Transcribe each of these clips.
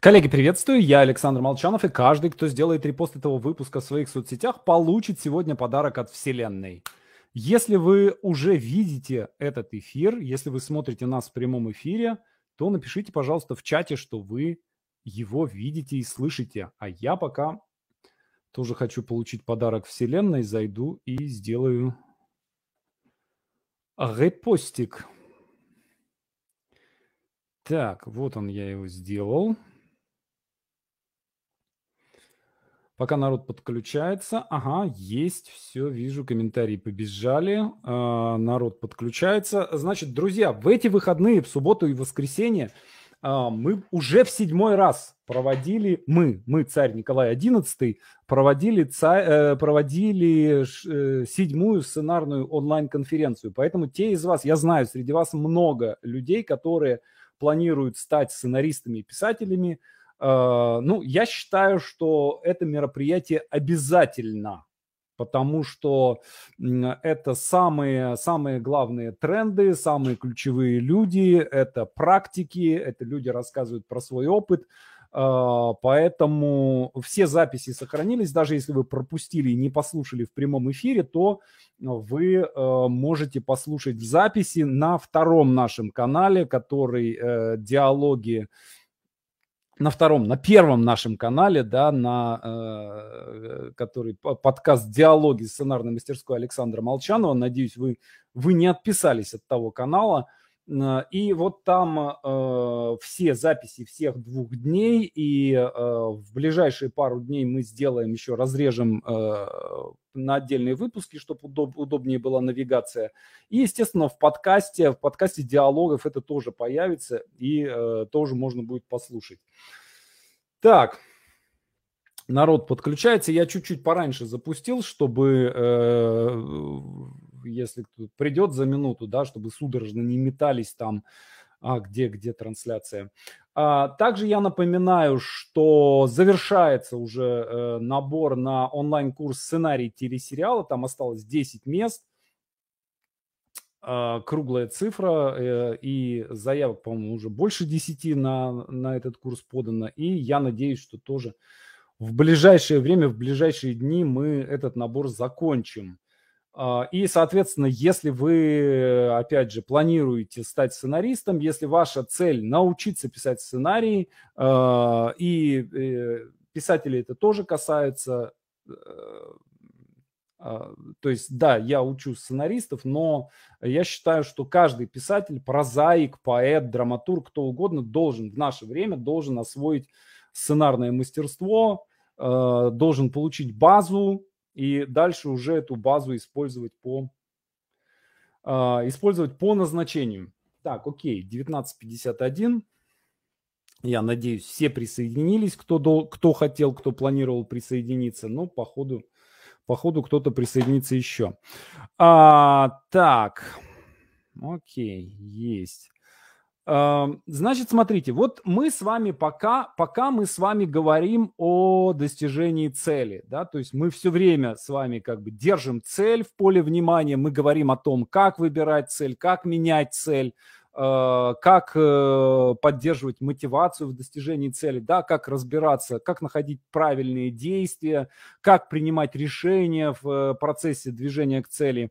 Коллеги, приветствую, я Александр Молчанов, и каждый, кто сделает репост этого выпуска в своих соцсетях, получит сегодня подарок от Вселенной. Если вы уже видите этот эфир, если вы смотрите нас в прямом эфире, то напишите, пожалуйста, в чате, что вы его видите и слышите. А я пока тоже хочу получить подарок Вселенной, зайду и сделаю репостик. Так, вот он, я его сделал. Пока народ подключается. Ага, есть, все, вижу, комментарии побежали. А, народ подключается. Значит, друзья, в эти выходные, в субботу и воскресенье, а, мы уже в седьмой раз проводили, мы, мы, царь Николай XI, проводили, царь, э, проводили э, седьмую сценарную онлайн-конференцию. Поэтому те из вас, я знаю, среди вас много людей, которые планируют стать сценаристами и писателями, Э, ну, я считаю, что это мероприятие обязательно, потому что это самые, самые главные тренды, самые ключевые люди, это практики, это люди рассказывают про свой опыт, э, поэтому все записи сохранились, даже если вы пропустили и не послушали в прямом эфире, то вы э, можете послушать записи на втором нашем канале, который «Диалоги на втором, на первом нашем канале, да, на э, который подкаст «Диалоги» сценарной мастерской Александра Молчанова. Надеюсь, вы, вы не отписались от того канала. Э, и вот там э, все записи всех двух дней, и э, в ближайшие пару дней мы сделаем еще, разрежем э, на отдельные выпуски, чтобы удоб, удобнее была навигация. И, естественно, в подкасте, в подкасте диалогов это тоже появится, и э, тоже можно будет послушать. Так, народ подключается. Я чуть-чуть пораньше запустил, чтобы э, если кто придет за минуту, да, чтобы судорожно не метались там, а где, где трансляция. А, также я напоминаю, что завершается уже э, набор на онлайн-курс сценарий телесериала. Там осталось 10 мест. А, круглая цифра, э, и заявок, по-моему, уже больше 10 на, на этот курс подано. И я надеюсь, что тоже в ближайшее время, в ближайшие дни мы этот набор закончим. А, и, соответственно, если вы, опять же, планируете стать сценаристом, если ваша цель научиться писать сценарий, а, и э, писатели это тоже касается, э, а, то есть, да, я учу сценаристов, но я считаю, что каждый писатель, прозаик, поэт, драматург, кто угодно должен в наше время должен освоить сценарное мастерство, должен получить базу, и дальше уже эту базу использовать по, э, использовать по назначению. Так, окей, 1951. Я надеюсь, все присоединились, кто, до, кто хотел, кто планировал присоединиться, но походу, походу кто-то присоединится еще. А, так, окей, есть. Значит, смотрите, вот мы с вами пока, пока мы с вами говорим о достижении цели, да, то есть мы все время с вами как бы держим цель в поле внимания, мы говорим о том, как выбирать цель, как менять цель, а, как э, поддерживать мотивацию в достижении цели, да, как разбираться, как находить правильные действия, как принимать решения в э, процессе движения к цели.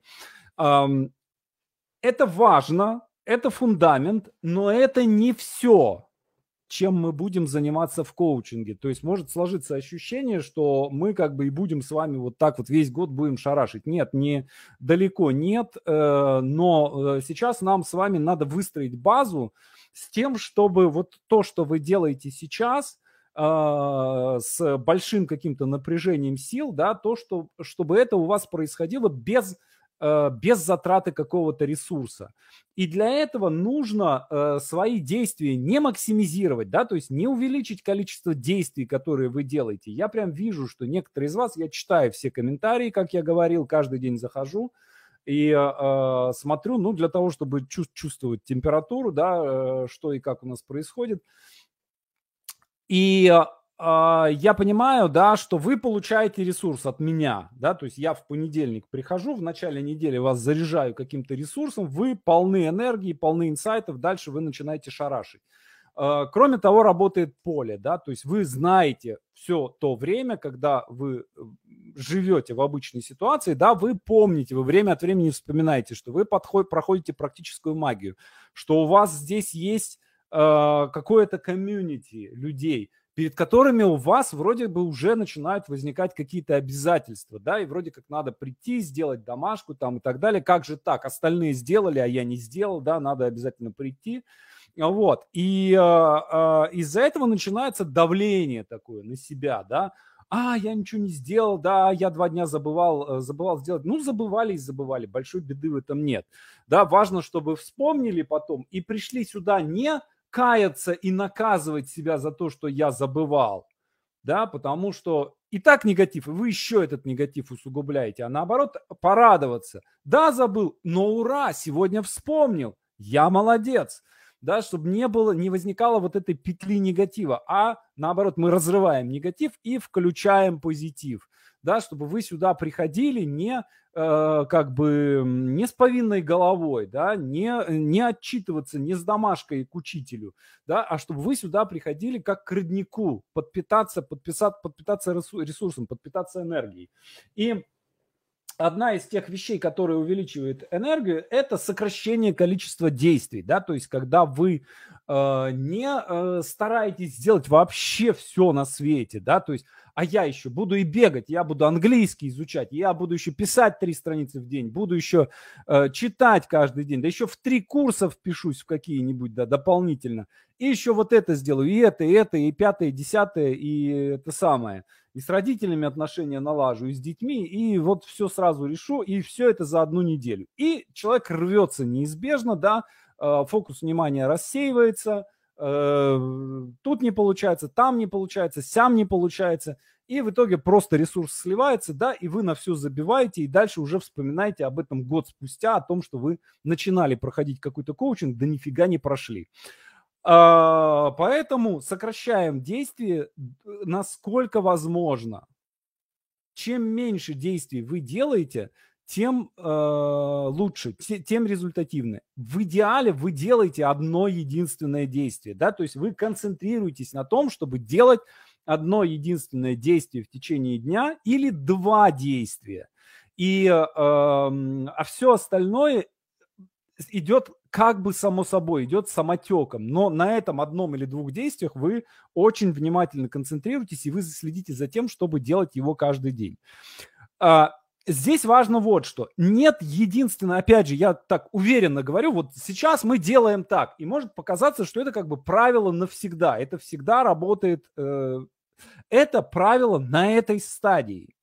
Это важно, это фундамент, но это не все, чем мы будем заниматься в коучинге. То есть может сложиться ощущение, что мы как бы и будем с вами вот так вот весь год будем шарашить. Нет, не далеко нет, э, но э, сейчас нам с вами надо выстроить базу с тем, чтобы вот то, что вы делаете сейчас, э, с большим каким-то напряжением сил, да, то, что, чтобы это у вас происходило без без затраты какого-то ресурса. И для этого нужно э, свои действия не максимизировать, да, то есть не увеличить количество действий, которые вы делаете. Я прям вижу, что некоторые из вас, я читаю все комментарии, как я говорил, каждый день захожу и э, смотрю, ну, для того, чтобы чувствовать температуру, да, э, что и как у нас происходит. И а, я понимаю, да, что вы получаете ресурс от меня, да, то есть я в понедельник прихожу, в начале недели вас заряжаю каким-то ресурсом, вы полны энергии, полны инсайтов, дальше вы начинаете шарашить. Э, кроме того, работает поле, да, то есть вы знаете все то время, когда вы живете в обычной ситуации, да, вы помните, вы время от времени вспоминаете, что вы подход, проходите практическую магию, что у вас здесь есть э, какое-то комьюнити людей, перед которыми у вас вроде бы уже начинают возникать какие-то обязательства, да, и вроде как надо прийти, сделать домашку там и так далее. Как же так? Остальные сделали, а я не сделал, да, надо обязательно прийти. Вот. И э, э, из-за этого начинается давление такое на себя, да. А, я ничего не сделал, да, я два дня забывал, э, забывал сделать. Ну, забывали и забывали, большой беды в этом нет. Да, важно, чтобы вспомнили потом и пришли сюда не каяться и наказывать себя за то, что я забывал, да, потому что и так негатив, и вы еще этот негатив усугубляете, а наоборот порадоваться. Да, забыл, но ура, сегодня вспомнил, я молодец, да, чтобы не было, не возникало вот этой петли негатива, а наоборот мы разрываем негатив и включаем позитив да, чтобы вы сюда приходили не э, как бы не с повинной головой, да, не, не отчитываться, не с домашкой к учителю, да, а чтобы вы сюда приходили как к роднику, подпитаться, подписать, подпитаться ресурсом, подпитаться энергией. И одна из тех вещей, которая увеличивает энергию, это сокращение количества действий, да, то есть когда вы э, не э, стараетесь сделать вообще все на свете, да, то есть а я еще буду и бегать, я буду английский изучать, я буду еще писать три страницы в день, буду еще э, читать каждый день, да еще в три курса впишусь в какие-нибудь, да, дополнительно, и еще вот это сделаю, и это, и это, и пятое, и десятое, и это самое, и с родителями отношения налажу, и с детьми, и вот все сразу решу, и все это за одну неделю. И человек рвется неизбежно, да, э, фокус внимания рассеивается – Э, тут не получается, там не получается, сям не получается. И в итоге просто ресурс сливается, да, и вы на все забиваете, и дальше уже вспоминаете об этом год спустя, о том, что вы начинали проходить какой-то коучинг, да нифига не прошли. А, поэтому сокращаем действие насколько возможно. Чем меньше действий вы делаете, тем э, лучше, тем результативнее. В идеале вы делаете одно единственное действие, да, то есть вы концентрируетесь на том, чтобы делать одно единственное действие в течение дня или два действия. И, э, а все остальное идет как бы само собой, идет самотеком. Но на этом одном или двух действиях вы очень внимательно концентрируетесь, и вы следите за тем, чтобы делать его каждый день. Здесь важно вот что. Нет единственного, опять же, я так уверенно говорю, вот сейчас мы делаем так, и может показаться, что это как бы правило навсегда. Это всегда работает, э, это правило на этой стадии.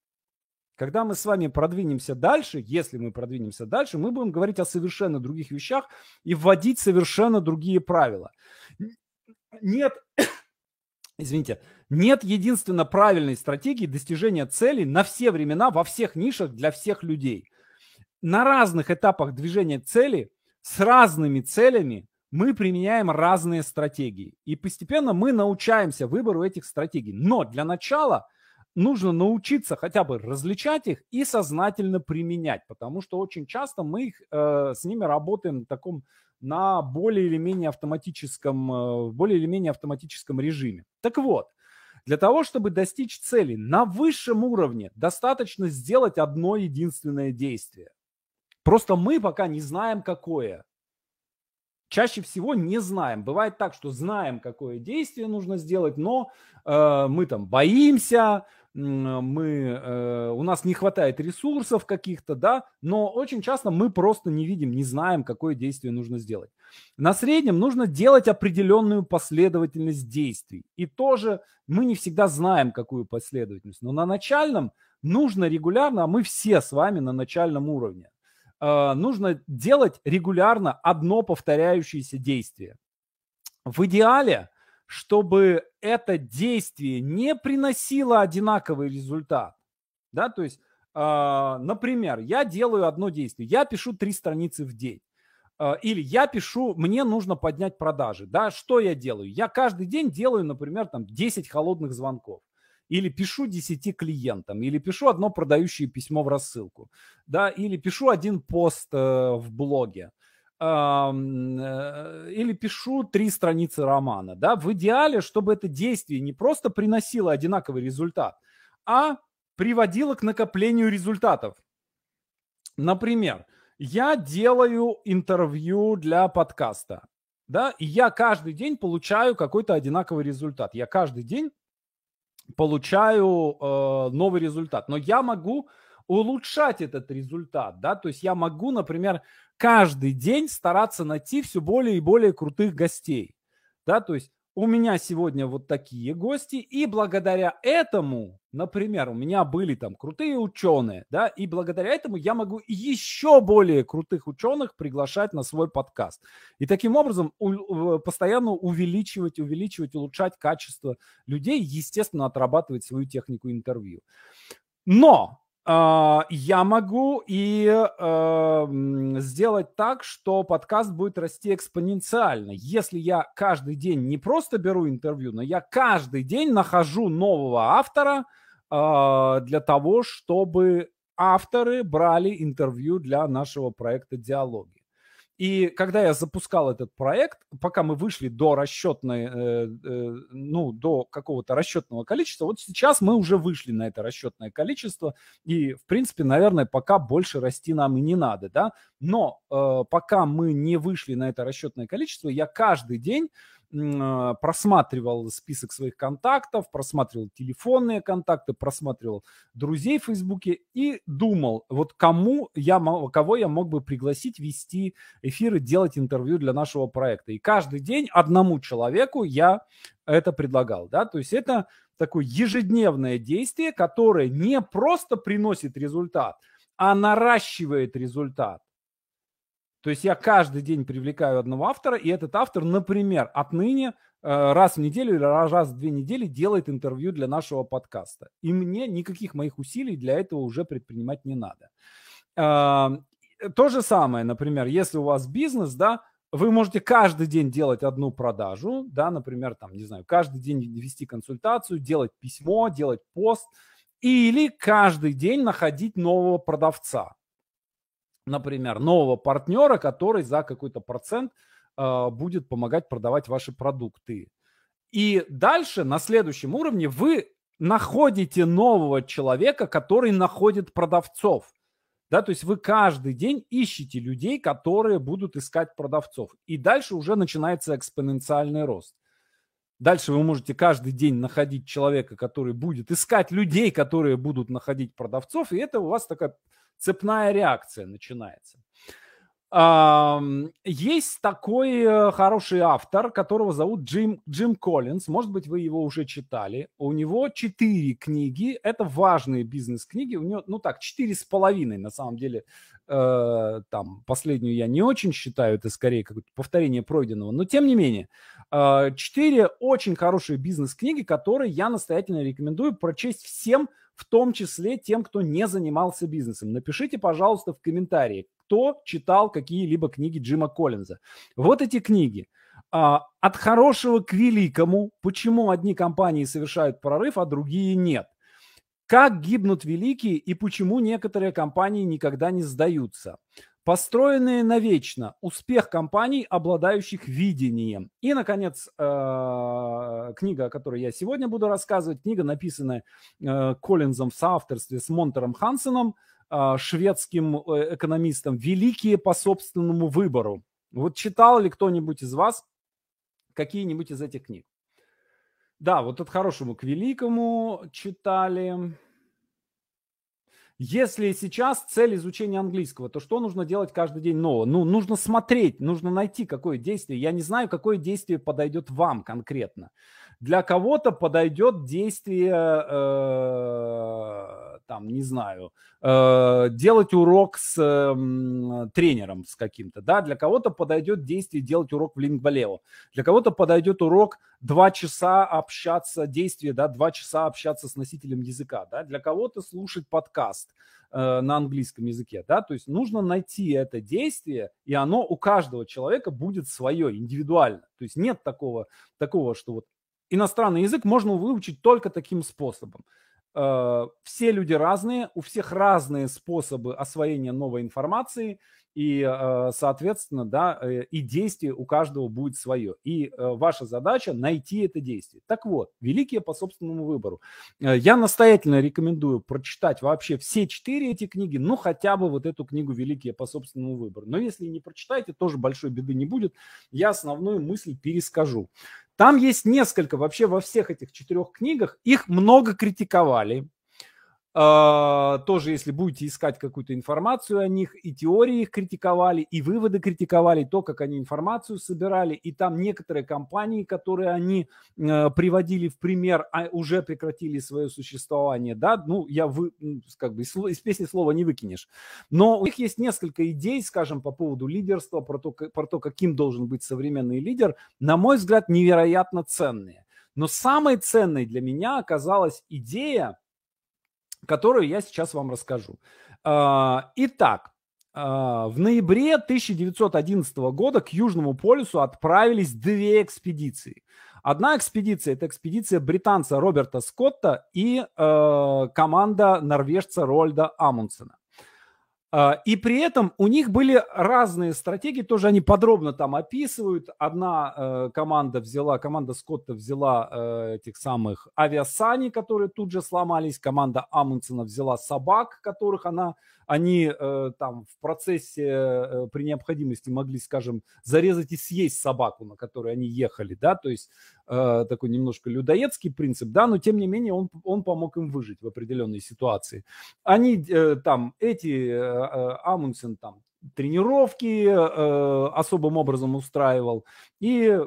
Когда мы с вами продвинемся дальше, если мы продвинемся дальше, мы будем говорить о совершенно других вещах и вводить совершенно другие правила. Нет, извините, нет единственно правильной стратегии достижения целей на все времена, во всех нишах, для всех людей. На разных этапах движения цели, с разными целями мы применяем разные стратегии. И постепенно мы научаемся выбору этих стратегий. Но для начала нужно научиться хотя бы различать их и сознательно применять, потому что очень часто мы их, э, с ними работаем в таком на более или менее автоматическом, э, более или менее автоматическом режиме. Так вот, для того, чтобы достичь цели на высшем уровне, достаточно сделать одно единственное действие. Просто мы пока не знаем, какое. Чаще всего не знаем. Бывает так, что знаем, какое действие нужно сделать, но э, мы там боимся, мы, э, у нас не хватает ресурсов каких-то, да, но очень часто мы просто не видим, не знаем, какое действие нужно сделать. На среднем нужно делать определенную последовательность действий. И тоже мы не всегда знаем, какую последовательность. Но на начальном нужно регулярно, а мы все с вами на начальном уровне, э, нужно делать регулярно одно повторяющееся действие. В идеале чтобы это действие не приносило одинаковый результат. Да, то есть, э, например, я делаю одно действие, я пишу три страницы в день. Э, или я пишу, мне нужно поднять продажи. Да, что я делаю? Я каждый день делаю, например, там 10 холодных звонков или пишу 10 клиентам, или пишу одно продающее письмо в рассылку, да, или пишу один пост э, в блоге. Или пишу три страницы романа, да, в идеале, чтобы это действие не просто приносило одинаковый результат, а приводило к накоплению результатов. Например, я делаю интервью для подкаста, да, и я каждый день получаю какой-то одинаковый результат. Я каждый день получаю э, новый результат, но я могу улучшать этот результат, да, то есть я могу, например, каждый день стараться найти все более и более крутых гостей, да, то есть у меня сегодня вот такие гости, и благодаря этому, например, у меня были там крутые ученые, да, и благодаря этому я могу еще более крутых ученых приглашать на свой подкаст. И таким образом у, постоянно увеличивать, увеличивать, улучшать качество людей, естественно, отрабатывать свою технику интервью. Но я могу и э, сделать так, что подкаст будет расти экспоненциально. Если я каждый день не просто беру интервью, но я каждый день нахожу нового автора э, для того, чтобы авторы брали интервью для нашего проекта «Диалоги». И когда я запускал этот проект, пока мы вышли до расчетной, э, э, ну, до какого-то расчетного количества, вот сейчас мы уже вышли на это расчетное количество, и, в принципе, наверное, пока больше расти нам и не надо, да, но э, пока мы не вышли на это расчетное количество, я каждый день просматривал список своих контактов, просматривал телефонные контакты, просматривал друзей в Фейсбуке и думал, вот кому я, кого я мог бы пригласить вести эфиры, делать интервью для нашего проекта. И каждый день одному человеку я это предлагал, да, то есть это такое ежедневное действие, которое не просто приносит результат, а наращивает результат. То есть я каждый день привлекаю одного автора, и этот автор, например, отныне э, раз в неделю или раз в две недели делает интервью для нашего подкаста. И мне никаких моих усилий для этого уже предпринимать не надо. То же самое, например, если у вас бизнес, да, вы можете каждый день делать одну продажу, да, например, там, не знаю, каждый день вести консультацию, делать письмо, делать пост, или каждый день находить нового продавца например, нового партнера, который за какой-то процент э, будет помогать продавать ваши продукты. И дальше, на следующем уровне, вы находите нового человека, который находит продавцов. Да, то есть вы каждый день ищете людей, которые будут искать продавцов. И дальше уже начинается экспоненциальный рост. Дальше вы можете каждый день находить человека, который будет искать людей, которые будут находить продавцов. И это у вас такая цепная реакция начинается. Есть такой э, хороший автор, которого зовут Джим, Джим Коллинз. Может быть, вы его уже читали. У него четыре книги. Это важные бизнес-книги. У него, ну так, четыре с половиной, на самом деле. Э, там, последнюю я не очень считаю. Это скорее какое-то повторение пройденного. Но, тем не менее, э, четыре очень хорошие бизнес-книги, которые я настоятельно рекомендую прочесть всем, в том числе тем, кто не занимался бизнесом. Напишите, пожалуйста, в комментарии, кто читал какие-либо книги Джима Коллинза. Вот эти книги. А, от хорошего к великому. Почему одни компании совершают прорыв, а другие нет? Как гибнут великие и почему некоторые компании никогда не сдаются? построенные навечно, успех компаний, обладающих видением. И, наконец, э, книга, о которой я сегодня буду рассказывать, книга, написанная э, Коллинзом в соавторстве с Монтером Хансеном, шведским экономистом, «Великие по собственному выбору». Вот читал ли кто-нибудь из вас какие-нибудь из этих книг? Да, вот от хорошему к великому читали. Если сейчас цель изучения английского, то что нужно делать каждый день нового? Ну, нужно смотреть, нужно найти какое действие. Я не знаю, какое действие подойдет вам конкретно. Для кого-то подойдет действие, э, там, не знаю, э, делать урок с э, тренером с каким-то, да, для кого-то подойдет действие делать урок в Лингвалео, для кого-то подойдет урок два часа общаться, действие, да, два часа общаться с носителем языка, да, для кого-то слушать подкаст э, на английском языке, да, то есть нужно найти это действие, и оно у каждого человека будет свое, индивидуально, то есть нет такого, такого, что вот иностранный язык можно выучить только таким способом. Э, все люди разные, у всех разные способы освоения новой информации, и, э, соответственно, да, э, и действие у каждого будет свое. И ваша задача найти это действие. Так вот, «Великие по собственному выбору». Я настоятельно рекомендую прочитать вообще все четыре эти книги, ну, хотя бы вот эту книгу «Великие по собственному выбору». Но если не прочитаете, тоже большой беды не будет. Я основную мысль перескажу. Там есть несколько, вообще во всех этих четырех книгах, их много критиковали, тоже, если будете искать какую-то информацию о них, и теории их критиковали, и выводы критиковали, то, как они информацию собирали, и там некоторые компании, которые они uh, приводили в пример, а уже прекратили свое существование, да, ну, я вы, как бы из песни слова не выкинешь. Но у них есть несколько идей, скажем, по поводу лидерства, про то, про то, каким должен быть современный лидер, на мой взгляд, невероятно ценные. Но самой ценной для меня оказалась идея, которую я сейчас вам расскажу. А, итак, а, в ноябре 1911 года к Южному полюсу отправились две экспедиции. Одна экспедиция – это экспедиция британца Роберта Скотта и э, команда норвежца Рольда Амундсена. А, и при этом у них были разные стратегии, тоже они подробно там описывают. Одна э, команда взяла, команда Скотта взяла э, этих самых авиасани, которые тут же сломались. Команда Амундсена взяла собак, которых она они э, там в процессе э, при необходимости могли, скажем, зарезать и съесть собаку, на которой они ехали, да, то есть э, такой немножко людоедский принцип, да, но тем не менее он, он помог им выжить в определенной ситуации. Они э, там, эти, э, э Амундсен там тренировки э, особым образом устраивал, и,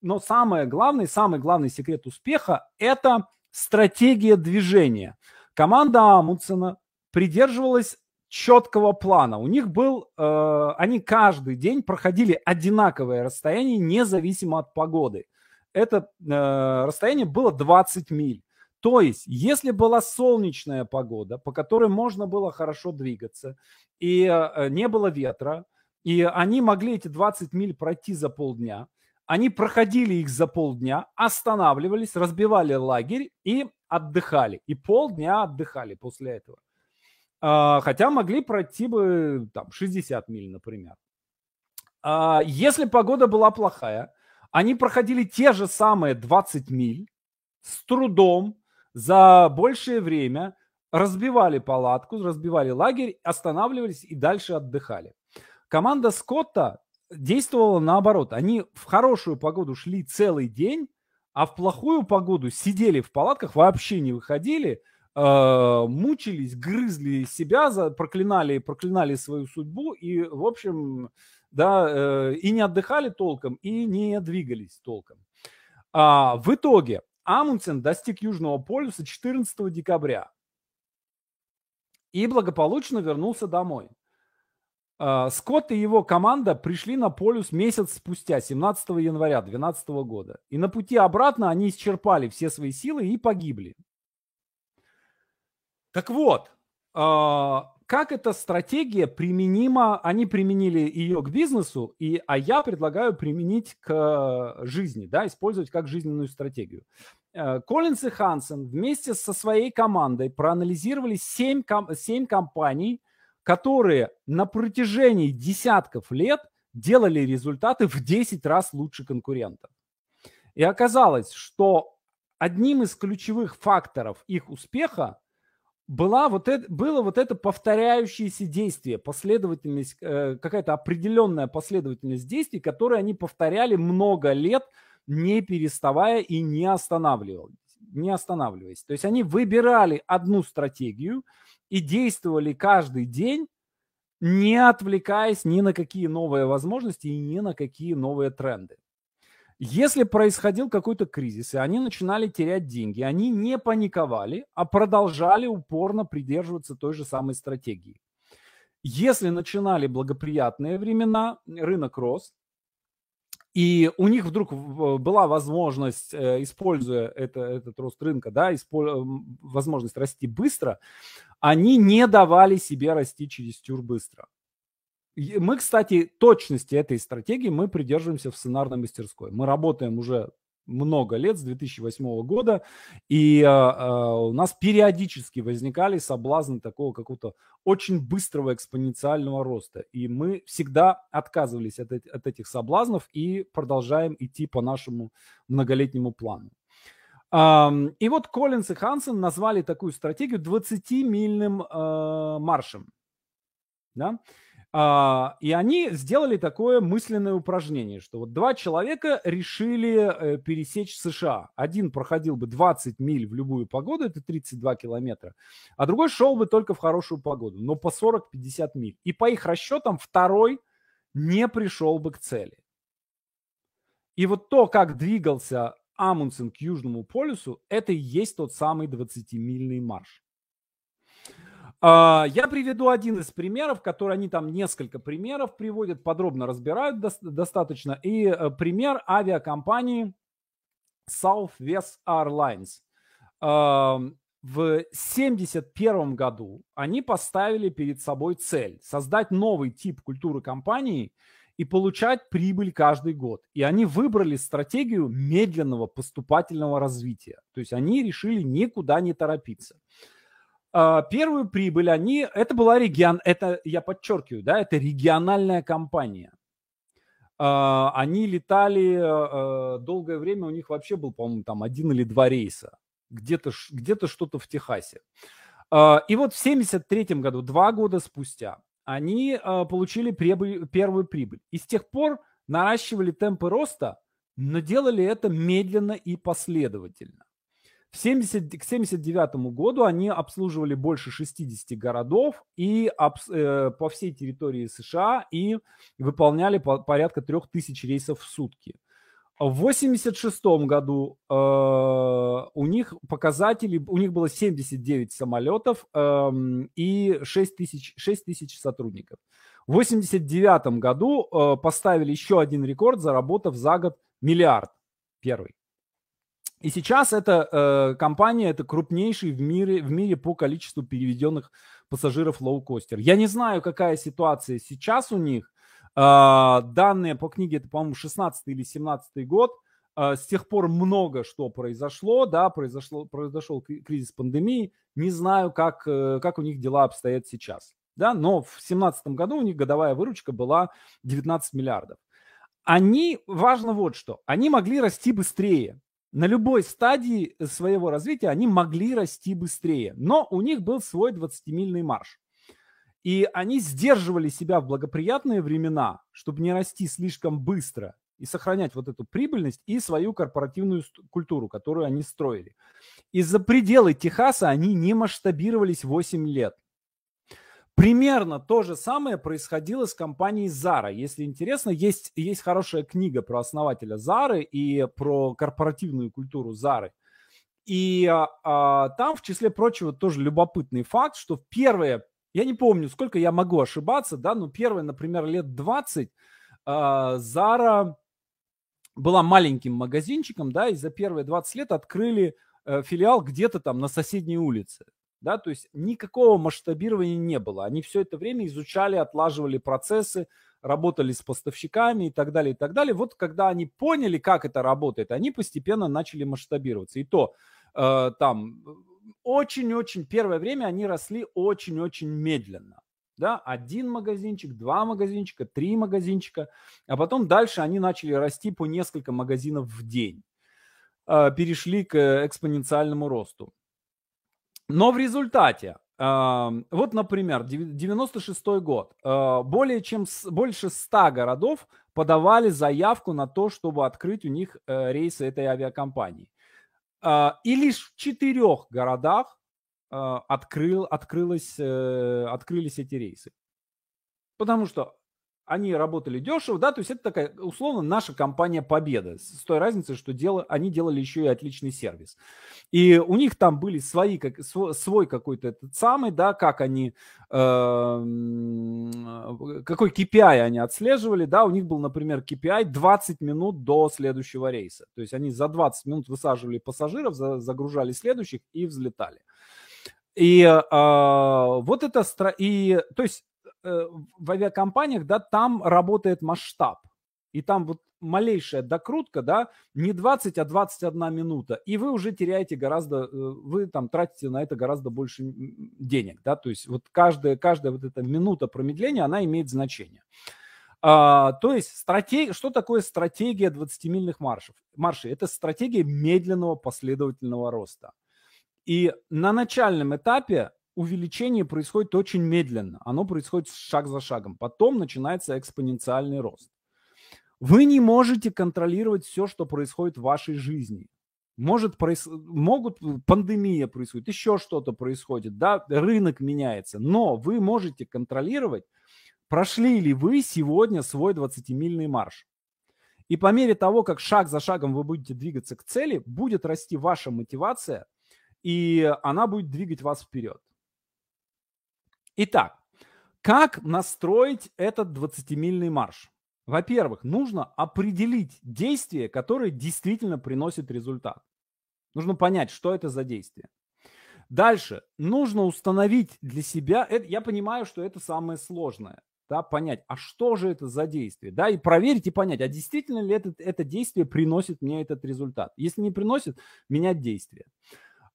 но самое главное, самый главный секрет успеха – это стратегия движения. Команда Амундсена придерживалась четкого плана. У них был, э, они каждый день проходили одинаковое расстояние, независимо от погоды. Это э, расстояние было 20 миль. То есть, если была солнечная погода, по которой можно было хорошо двигаться, и э, не было ветра, и они могли эти 20 миль пройти за полдня, они проходили их за полдня, останавливались, разбивали лагерь и отдыхали. И полдня отдыхали после этого. А, хотя могли пройти бы там 60 миль, например. А, если погода была плохая, они проходили те же самые 20 миль с трудом за большее время, разбивали палатку, разбивали лагерь, останавливались и дальше отдыхали. Команда Скотта действовала наоборот. Они в хорошую погоду шли целый день, а в плохую погоду сидели в палатках, вообще не выходили – э, мучились, грызли себя, за, проклинали, проклинали свою судьбу и, в общем, да, э, и не отдыхали толком, и не двигались толком. А, в итоге Амундсен достиг Южного полюса 14 декабря и благополучно вернулся домой. А, Скотт и его команда пришли на полюс месяц спустя, 17 января 2012 года. И на пути обратно они исчерпали все свои силы и погибли. Так вот, а, как эта стратегия применима, они применили ее к бизнесу, и, а я предлагаю применить к жизни, да, использовать как жизненную стратегию. Э, Коллинс и Хансен вместе со своей командой проанализировали 7, 7 компаний, которые на протяжении десятков лет делали результаты в 10 раз лучше конкурентов. И оказалось, что одним из ключевых факторов их успеха была вот это, было вот это повторяющееся действие, последовательность, э, какая-то определенная последовательность действий, которые они повторяли много лет, не переставая и не останавливаясь. Не останавливаясь. То есть они выбирали одну стратегию и действовали каждый день, не отвлекаясь ни на какие новые возможности и ни на какие новые тренды. Если происходил какой-то кризис, и они начинали терять деньги, они не паниковали, а продолжали упорно придерживаться той же самой стратегии. Если начинали благоприятные времена, рынок рос, и у них вдруг была возможность, э, используя это, этот рост рынка, да, возможность расти быстро, они не давали себе расти чересчур быстро. Мы, кстати, точности этой стратегии мы придерживаемся в сценарной мастерской. Мы работаем уже много лет, с 2008 года, и а, у нас периодически возникали соблазны такого какого-то очень быстрого экспоненциального роста. И мы всегда отказывались от, от этих соблазнов и продолжаем идти по нашему многолетнему плану. И вот Коллинс и Хансен назвали такую стратегию 20-мильным э, маршем. Да? А, и они сделали такое мысленное упражнение, что вот два человека решили э, пересечь США. Один проходил бы 20 миль в любую погоду, это 32 километра, а другой шел бы только в хорошую погоду, но по 40-50 миль. И по их расчетам второй не пришел бы к цели. И вот то, как двигался Амундсен к Южному полюсу, это и есть тот самый 20-мильный марш. А, я приведу один из примеров, который они там несколько примеров приводят, подробно разбирают достаточно. И э, пример авиакомпании Southwest Airlines. В 1971 году они поставили перед собой цель создать новый тип культуры компании и получать прибыль каждый год. И они выбрали стратегию медленного поступательного развития. То есть они решили никуда не торопиться. А, первую прибыль они, это была регион, это я подчеркиваю, да, это региональная компания. А, они летали а, долгое время, у них вообще был, по-моему, там один или два рейса, где-то где что-то в Техасе. И вот в 73 году, два года спустя, они получили прибыль, первую прибыль. И с тех пор наращивали темпы роста, но делали это медленно и последовательно. В 70, к 1979 году они обслуживали больше 60 городов и обс, э, по всей территории США и выполняли по, порядка 3000 рейсов в сутки. В 1986 году э, у них показатели, у них было 79 самолетов э, и 6 тысяч, 6 тысяч сотрудников. В 1989 году э, поставили еще один рекорд, заработав за год миллиард, первый. И сейчас эта э, компания это крупнейший в мире, в мире по количеству переведенных пассажиров лоукостер. Я не знаю, какая ситуация сейчас у них. Э, данные по книге, это, по-моему, 16 или 17 год. Э, с тех пор много что произошло, да, произошло, произошел кризис пандемии. Не знаю, как, э, как у них дела обстоят сейчас. Да, но в 2017 году у них годовая выручка была 19 миллиардов. Они, важно вот что, они могли расти быстрее на любой стадии своего развития они могли расти быстрее, но у них был свой 20-мильный марш. И они сдерживали себя в благоприятные времена, чтобы не расти слишком быстро и сохранять вот эту прибыльность и свою корпоративную культуру, которую они строили. Из-за пределы Техаса они не масштабировались 8 лет. Примерно то же самое происходило с компанией Zara. Если интересно, есть, есть хорошая книга про основателя Zara и про корпоративную культуру Zara. И а, а, там, в числе прочего, тоже любопытный факт, что первые, я не помню, сколько я могу ошибаться, да, но первые, например, лет 20 а, Zara была маленьким магазинчиком, да, и за первые 20 лет открыли э, филиал где-то там на соседней улице да, то есть никакого масштабирования не было. Они все это время изучали, отлаживали процессы, работали с поставщиками и так далее, и так далее. Вот когда они поняли, как это работает, они постепенно начали масштабироваться. И то э, там очень-очень первое время они росли очень-очень медленно. Да, один магазинчик, два магазинчика, три магазинчика, а потом дальше они начали расти по несколько магазинов в день. Э, перешли к экспоненциальному росту. Но в результате, вот, например, 96 год, а, более чем больше 100 городов подавали заявку на то, чтобы открыть у них э, рейсы этой авиакомпании. А, и лишь в четырех городах открыл, открылось, э, открылись эти рейсы. Потому что они работали дешево, да, то есть это такая, условно, наша компания Победа, с той разницей, что дело, они делали еще и отличный сервис. И у них там были свои, как, свой какой-то этот самый, да, как они, э, какой KPI они отслеживали, да, у них был, например, KPI 20 минут до следующего рейса. То есть они за 20 минут высаживали пассажиров, за, загружали следующих и взлетали. И э, вот это, и, то есть в авиакомпаниях, да, там работает масштаб. И там вот малейшая докрутка, да, не 20, а 21 минута, и вы уже теряете гораздо, э, вы там тратите на это гораздо больше денег, да, то есть вот каждая, каждая вот эта минута промедления, она имеет значение. А, то есть стратег... что такое стратегия 20-мильных маршев? маршей? Это стратегия медленного последовательного роста. И на начальном этапе увеличение происходит очень медленно. Оно происходит шаг за шагом. Потом начинается экспоненциальный рост. Вы не можете контролировать все, что происходит в вашей жизни. Может, проис... могут, пандемия происходит, еще что-то происходит, да, рынок меняется, но вы можете контролировать, прошли ли вы сегодня свой 20-мильный марш. И по мере того, как шаг за шагом вы будете двигаться к цели, будет расти ваша мотивация, и она будет двигать вас вперед. Итак, как настроить этот 20-мильный марш? Во-первых, нужно определить действие, которое действительно приносит результат. Нужно понять, что это за действие. Дальше нужно установить для себя, это, я понимаю, что это самое сложное, да, понять, а что же это за действие, да, и проверить и понять, а действительно ли это, это действие приносит мне этот результат. Если не приносит, менять действие.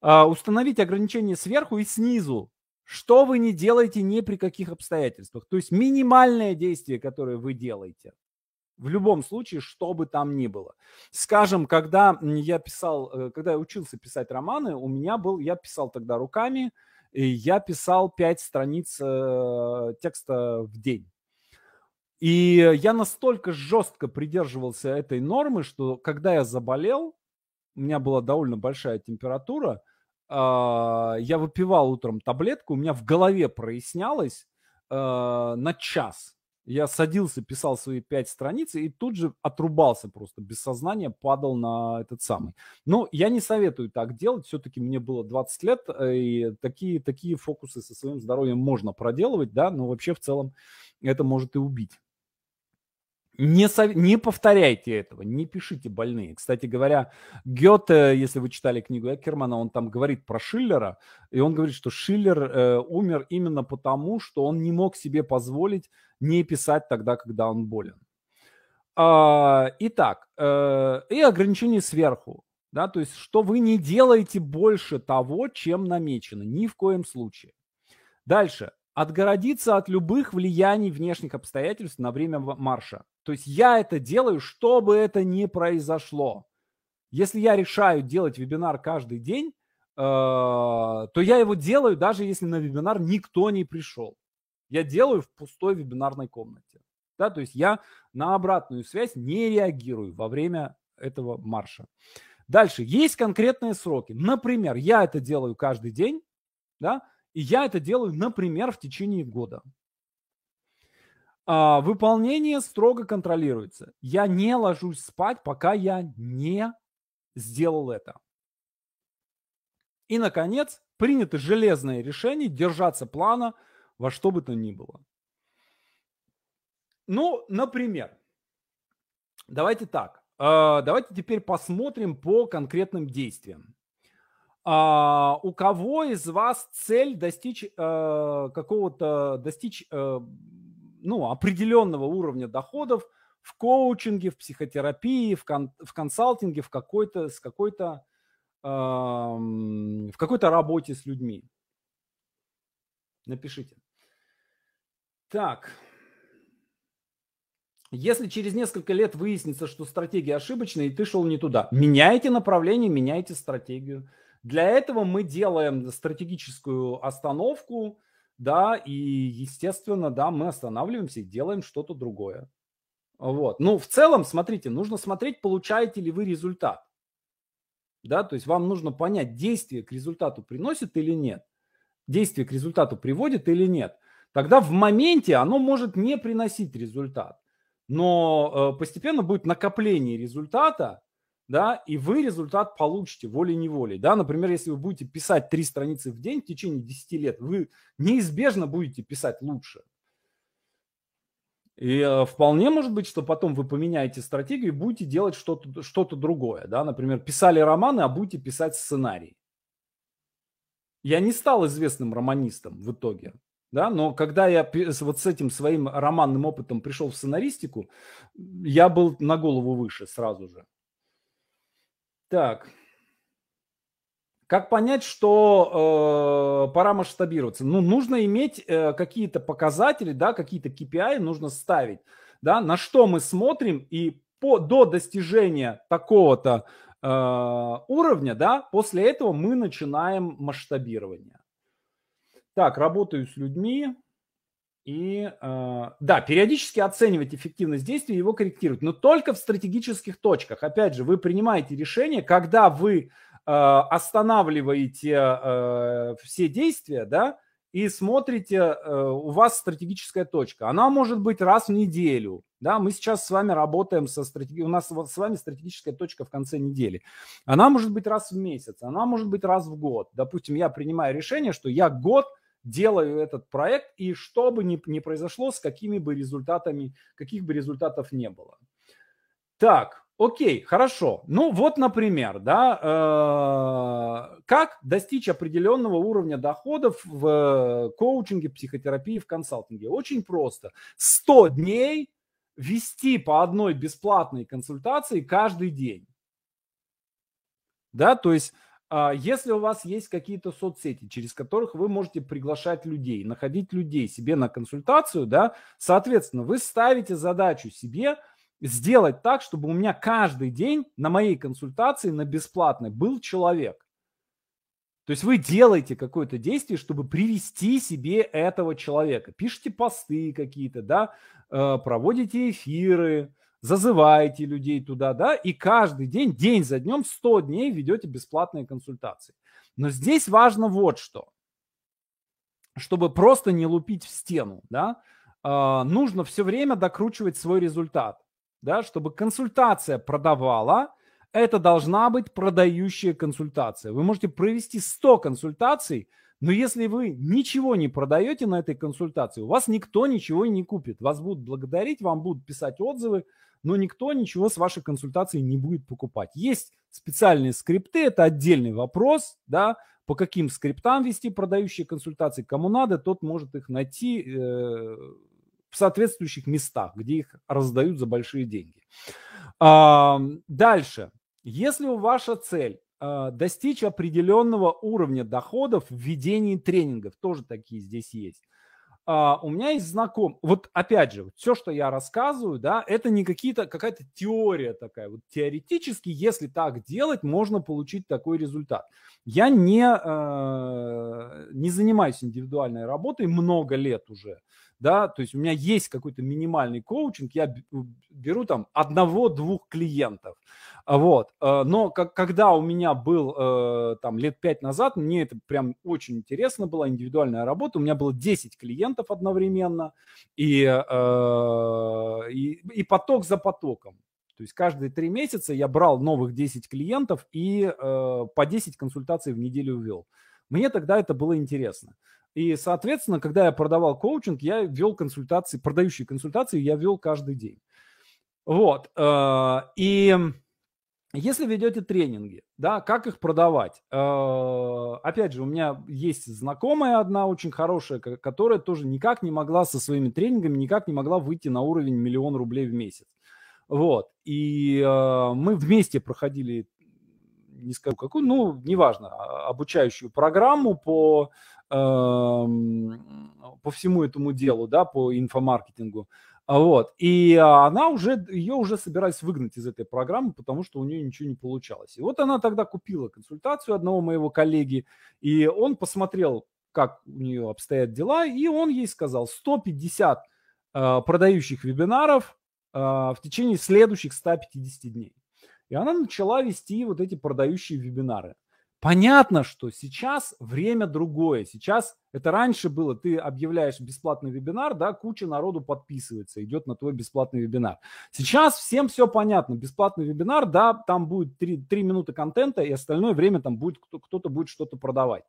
А, установить ограничения сверху и снизу, что вы не делаете ни при каких обстоятельствах. То есть минимальное действие, которое вы делаете. В любом случае, что бы там ни было. Скажем, когда я писал, э, когда я учился писать романы, у меня был, я писал тогда руками, и я писал 5 страниц э, текста в день. И я настолько жестко придерживался этой нормы, что когда я заболел, у меня была довольно большая температура – я выпивал утром таблетку, у меня в голове прояснялось а, на час. Я садился, писал свои пять страниц и тут же отрубался просто, без сознания падал на этот самый. Но я не советую так делать, все-таки мне было 20 лет, э, и такие, такие фокусы со своим здоровьем можно проделывать, да, но вообще в целом это может и убить. Не, сов... не повторяйте этого, не пишите больные. Кстати говоря, Гёте, если вы читали книгу Экермана, он там говорит про Шиллера, и он говорит, что Шиллер э, умер именно потому, что он не мог себе позволить не писать тогда, когда он болен. А, итак, э, и ограничения сверху. Да, то есть, что вы не делаете больше того, чем намечено, ни в коем случае. Дальше. Отгородиться от любых влияний внешних обстоятельств на время марша. То есть я это делаю, чтобы это не произошло. Если я решаю делать вебинар каждый день, э, то я его делаю, даже если на вебинар никто не пришел. Я делаю в пустой вебинарной комнате. Да, то есть я на обратную связь не реагирую во время этого марша. Дальше, есть конкретные сроки. Например, я это делаю каждый день, да, и я это делаю, например, в течение года. А, выполнение строго контролируется. Я не ложусь спать, пока я не сделал это. И, наконец, принято железное решение держаться плана во что бы то ни было. Ну, например, давайте так. Э, давайте теперь посмотрим по конкретным действиям. Э, у кого из вас цель достичь какого-то, достичь ну, определенного уровня доходов в коучинге, в психотерапии, в, кон, в консалтинге, в какой-то, с какой-то, э, в какой-то работе с людьми. Напишите. Так. Если через несколько лет выяснится, что стратегия естественная, и ты шел не туда, меняйте направление, меняйте стратегию. Для этого мы делаем стратегическую остановку, да, и, естественно, да, мы останавливаемся и делаем что-то другое. Вот. Ну, в целом, смотрите, нужно смотреть, получаете ли вы результат. Да, то есть вам нужно понять, действие к результату приносит или нет. Действие к результату приводит или нет. Тогда в моменте оно может не приносить результат. Но э, постепенно будет накопление результата, да, и вы результат получите волей-неволей, да, например, если вы будете писать три страницы в день в течение 10 лет, вы неизбежно будете писать лучше. И э, вполне может быть, что потом вы поменяете стратегию и будете делать что-то что другое, да, например, писали романы, а будете писать сценарий. Я не стал известным романистом в итоге. да, но когда я вот с этим своим романным опытом пришел в сценаристику, я был на голову выше сразу же. Так. Как понять, что э, пора масштабироваться? Ну, нужно иметь э, какие-то показатели, да, какие-то KPI нужно ставить, да, на что мы смотрим и по, до достижения такого-то э, уровня, да, после этого мы начинаем масштабирование. Так, работаю с людьми. И э, да, периодически оценивать эффективность действия и его корректировать, но только в стратегических точках. Опять же, вы принимаете решение, когда вы Э, останавливаете э, все действия, да, и смотрите, у вас стратегическая точка. Она может быть раз в неделю. Да, мы сейчас с вами работаем со стратегией, у нас с вами стратегическая точка в конце недели. Она может быть раз в месяц, она может быть раз в год. Допустим, я принимаю решение, что я год делаю этот проект, и что бы ни, ни произошло, с какими бы результатами, каких бы результатов не было. Так, Окей, хорошо. Ну вот, например, да, э, как достичь определенного уровня доходов в коучинге, психотерапии, в консалтинге? Очень просто. 100 дней вести по одной бесплатной консультации каждый день. Да, то есть э, если у вас есть какие-то соцсети, через которых вы можете приглашать людей, находить людей себе на консультацию, да, соответственно, вы ставите задачу себе – сделать так, чтобы у меня каждый день на моей консультации, на бесплатной, был человек. То есть вы делаете какое-то действие, чтобы привести себе этого человека. Пишите посты какие-то, да, э, проводите эфиры, зазываете людей туда, да, и каждый день, день за днем, 100 дней ведете бесплатные консультации. Но здесь важно вот что. Чтобы просто не лупить в стену, да, э, нужно все время докручивать свой результат да, чтобы консультация продавала, это должна быть продающая консультация. Вы можете провести 100 консультаций, но если вы ничего не продаете на этой консультации, у вас никто ничего не купит. Вас будут благодарить, вам будут писать отзывы, но никто ничего с вашей консультацией не будет покупать. Есть специальные скрипты, это отдельный вопрос, да, по каким скриптам вести продающие консультации, кому надо, тот может их найти э, в соответствующих местах, где их раздают за большие деньги. Дальше. Если ваша цель а, достичь определенного уровня доходов в ведении тренингов, тоже такие здесь есть. Uh, у меня есть знаком, вот опять же, все, что я рассказываю, да, это не какие-то какая-то теория такая. Вот теоретически, если так делать, можно получить такой результат. Я не uh, не занимаюсь индивидуальной работой много лет уже, да, то есть у меня есть какой-то минимальный коучинг, я беру там одного-двух клиентов, вот, э, но как, когда у меня был э, там лет пять назад, мне это прям очень интересно была индивидуальная работа, у меня было 10 клиентов одновременно и, э, и, и поток за потоком. То есть каждые три месяца я брал новых 10 клиентов и э, по 10 консультаций в неделю вел. Мне тогда это было интересно. И, соответственно, когда я продавал коучинг, я вел консультации, продающие консультации я вел каждый день. Вот. Э, и если ведете тренинги, да, как их продавать? Э, опять же, у меня есть знакомая одна очень хорошая, которая тоже никак не могла со своими тренингами, никак не могла выйти на уровень миллион рублей в месяц. Вот. И э, мы вместе проходили, не скажу какую, ну, неважно, а, обучающую программу по по всему этому делу, да, по инфомаркетингу. А вот. И она уже, ее уже собирались выгнать из этой программы, потому что у нее ничего не получалось. И вот она тогда купила консультацию одного моего коллеги, и он посмотрел, как у нее обстоят дела, и он ей сказал 150 э, продающих вебинаров э, в течение следующих 150 дней. И она начала вести вот эти продающие вебинары. Понятно, что сейчас время другое. Сейчас это раньше было, ты объявляешь бесплатный вебинар, да, куча народу подписывается, идет на твой бесплатный вебинар. Сейчас всем все понятно. Бесплатный вебинар, да, там будет 3, 3 минуты контента, и остальное время там будет кто-то будет что-то продавать.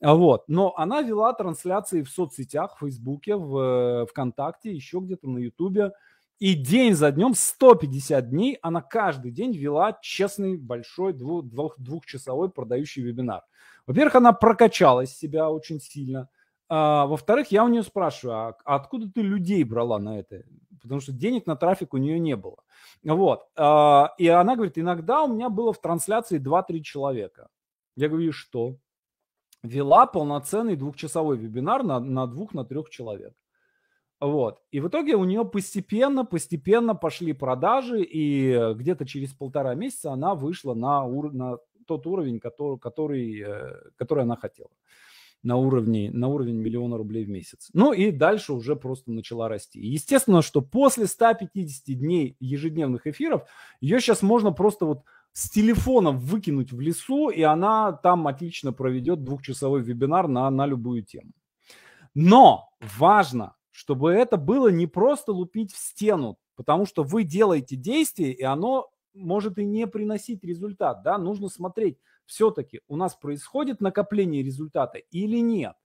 А вот. Но она вела трансляции в соцсетях, в Фейсбуке, в э, ВКонтакте, еще где-то на Ютубе. И день за днем, 150 дней, она каждый день вела честный, большой, двух, двух, двухчасовой продающий вебинар. Во-первых, она прокачалась себя очень сильно. А, во-вторых, я у нее спрашиваю, а откуда ты людей брала на это? Потому что денег на трафик у нее не было. Вот. А, и она говорит, иногда у меня было в трансляции 2-3 человека. Я говорю, что? Вела полноценный двухчасовой вебинар на, на двух, на трех человек. Вот. И в итоге у нее постепенно, постепенно пошли продажи, и где-то через полтора месяца она вышла на, ур... на тот уровень, который, который, э, который она хотела. На уровне, на уровень миллиона рублей в месяц. Ну и дальше уже просто начала расти. Естественно, что после 150 дней ежедневных эфиров ее сейчас можно просто вот с телефоном выкинуть в лесу, и она там отлично проведет двухчасовой вебинар на, на любую тему. Но важно, чтобы это было не просто лупить в стену, потому что вы делаете действие, и оно может и не приносить результат. Да? Нужно смотреть, все-таки у нас происходит накопление результата или нет.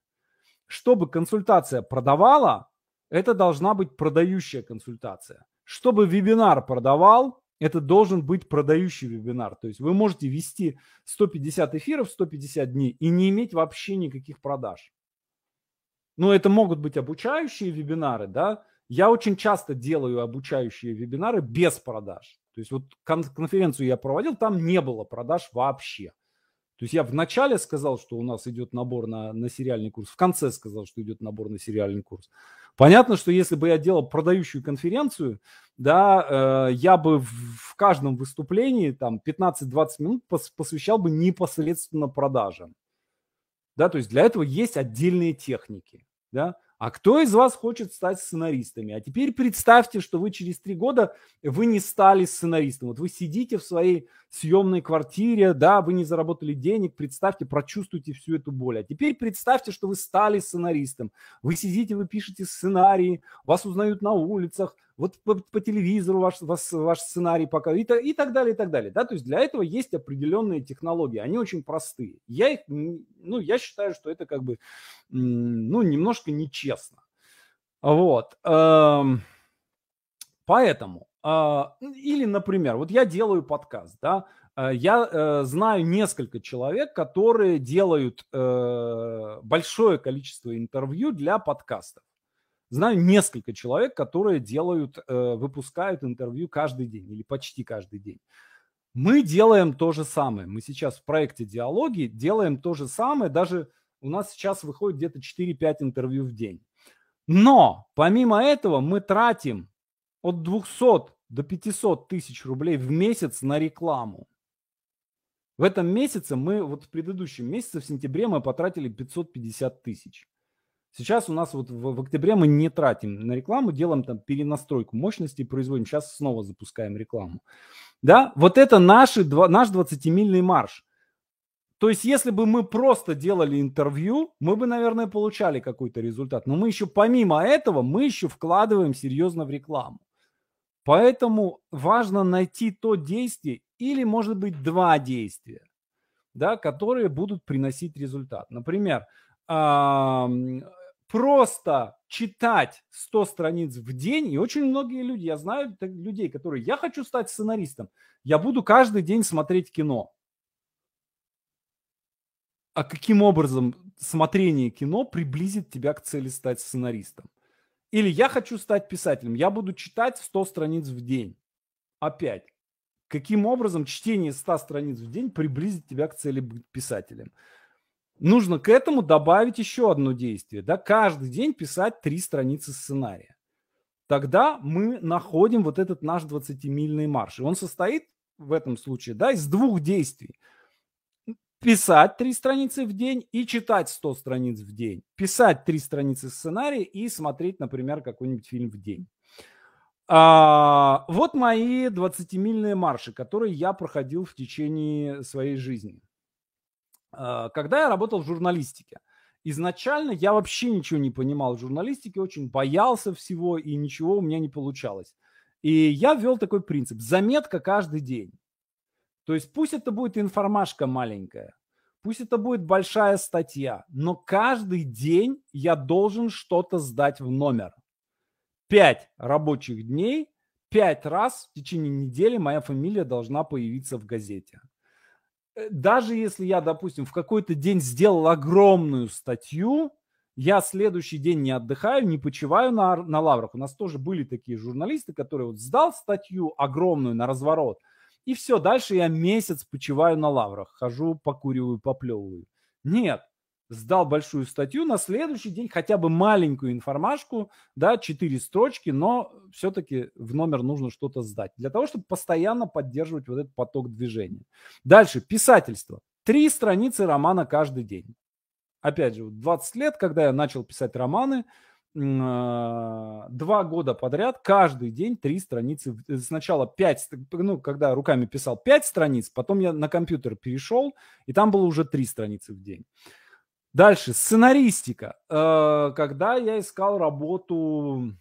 Чтобы консультация продавала, это должна быть продающая консультация. Чтобы вебинар продавал, это должен быть продающий вебинар. То есть вы можете вести 150 эфиров, 150 дней и не иметь вообще никаких продаж. Ну, это могут быть обучающие вебинары, да. Я очень часто делаю обучающие вебинары без продаж. То есть вот конференцию я проводил, там не было продаж вообще. То есть я вначале сказал, что у нас идет набор на, на сериальный курс, в конце сказал, что идет набор на сериальный курс. Понятно, что если бы я делал продающую конференцию, да, э, я бы в, в каждом выступлении там 15-20 минут пос, посвящал бы непосредственно продажам. Да, то есть для этого есть отдельные техники. Да? А кто из вас хочет стать сценаристами? А теперь представьте, что вы через три года вы не стали сценаристом. Вот вы сидите в своей съемной квартире, да, вы не заработали денег, представьте, прочувствуйте всю эту боль. А теперь представьте, что вы стали сценаристом. Вы сидите, вы пишете сценарии, вас узнают на улицах, вот по, по телевизору ваш, ваш, ваш сценарий показывает и, и так далее, и так далее. Да? То есть для этого есть определенные технологии, они очень простые. Я их, ну, я считаю, что это как бы, ну, немножко нечестно. Вот. Эм, поэтому, а, или, например, вот я делаю подкаст, да, э, я э, знаю несколько человек, которые делают э, большое количество интервью для подкастов. Знаю несколько человек, которые делают, э, выпускают интервью каждый день или почти каждый день. Мы делаем то же самое. Мы сейчас в проекте диалоги делаем то же самое. Даже у нас сейчас выходит где-то 4-5 интервью в день. Но помимо этого мы тратим от 200 до 500 тысяч рублей в месяц на рекламу. В этом месяце мы, вот в предыдущем месяце, в сентябре мы потратили 550 тысяч. Сейчас у нас вот в, в октябре мы не тратим на рекламу, делаем там перенастройку мощности, производим. Сейчас снова запускаем рекламу. Да, вот это наши, наш 20-мильный марш. То есть, если бы мы просто делали интервью, мы бы, наверное, получали какой-то результат. Но мы еще помимо этого, мы еще вкладываем серьезно в рекламу. Поэтому важно найти то действие или, может быть, два действия, да, которые будут приносить результат. Например, просто читать 100 страниц в день, и очень многие люди, я знаю людей, которые, я хочу стать сценаристом, я буду каждый день смотреть кино. А каким образом смотрение кино приблизит тебя к цели стать сценаристом? Или я хочу стать писателем, я буду читать 100 страниц в день. Опять, каким образом чтение 100 страниц в день приблизит тебя к цели быть писателем? Нужно к этому добавить еще одно действие. Да, каждый день писать три страницы сценария. Тогда мы находим вот этот наш 20-мильный марш. И он состоит в этом случае да, из двух действий. Писать три страницы в день и читать 100 страниц в день. Писать три страницы сценария и смотреть, например, какой-нибудь фильм в день. А, вот мои 20-мильные марши, которые я проходил в течение своей жизни. А, когда я работал в журналистике, изначально я вообще ничего не понимал в журналистике, очень боялся всего и ничего у меня не получалось. И я ввел такой принцип – заметка каждый день. То есть пусть это будет информашка маленькая, пусть это будет большая статья, но каждый день я должен что-то сдать в номер. Пять рабочих дней, пять раз в течение недели моя фамилия должна появиться в газете. Э, даже если я, допустим, в какой-то день сделал огромную статью, я следующий день не отдыхаю, не почиваю на, на лаврах. У нас тоже были такие журналисты, которые вот сдал статью огромную на разворот, и все, дальше я месяц почиваю на лаврах, хожу, покуриваю, поплевываю. Нет, сдал большую статью, на следующий день хотя бы маленькую информашку, да, четыре строчки, но все-таки в номер нужно что-то сдать, для того, чтобы постоянно поддерживать вот этот поток движения. Дальше, писательство. Три страницы романа каждый день. Опять же, 20 лет, когда я начал писать романы, а, два года подряд, каждый день три страницы. Сначала пять, ну, когда руками писал пять страниц, потом я на компьютер перешел, и там было уже три страницы в день. Дальше, сценаристика. Э, когда я искал работу,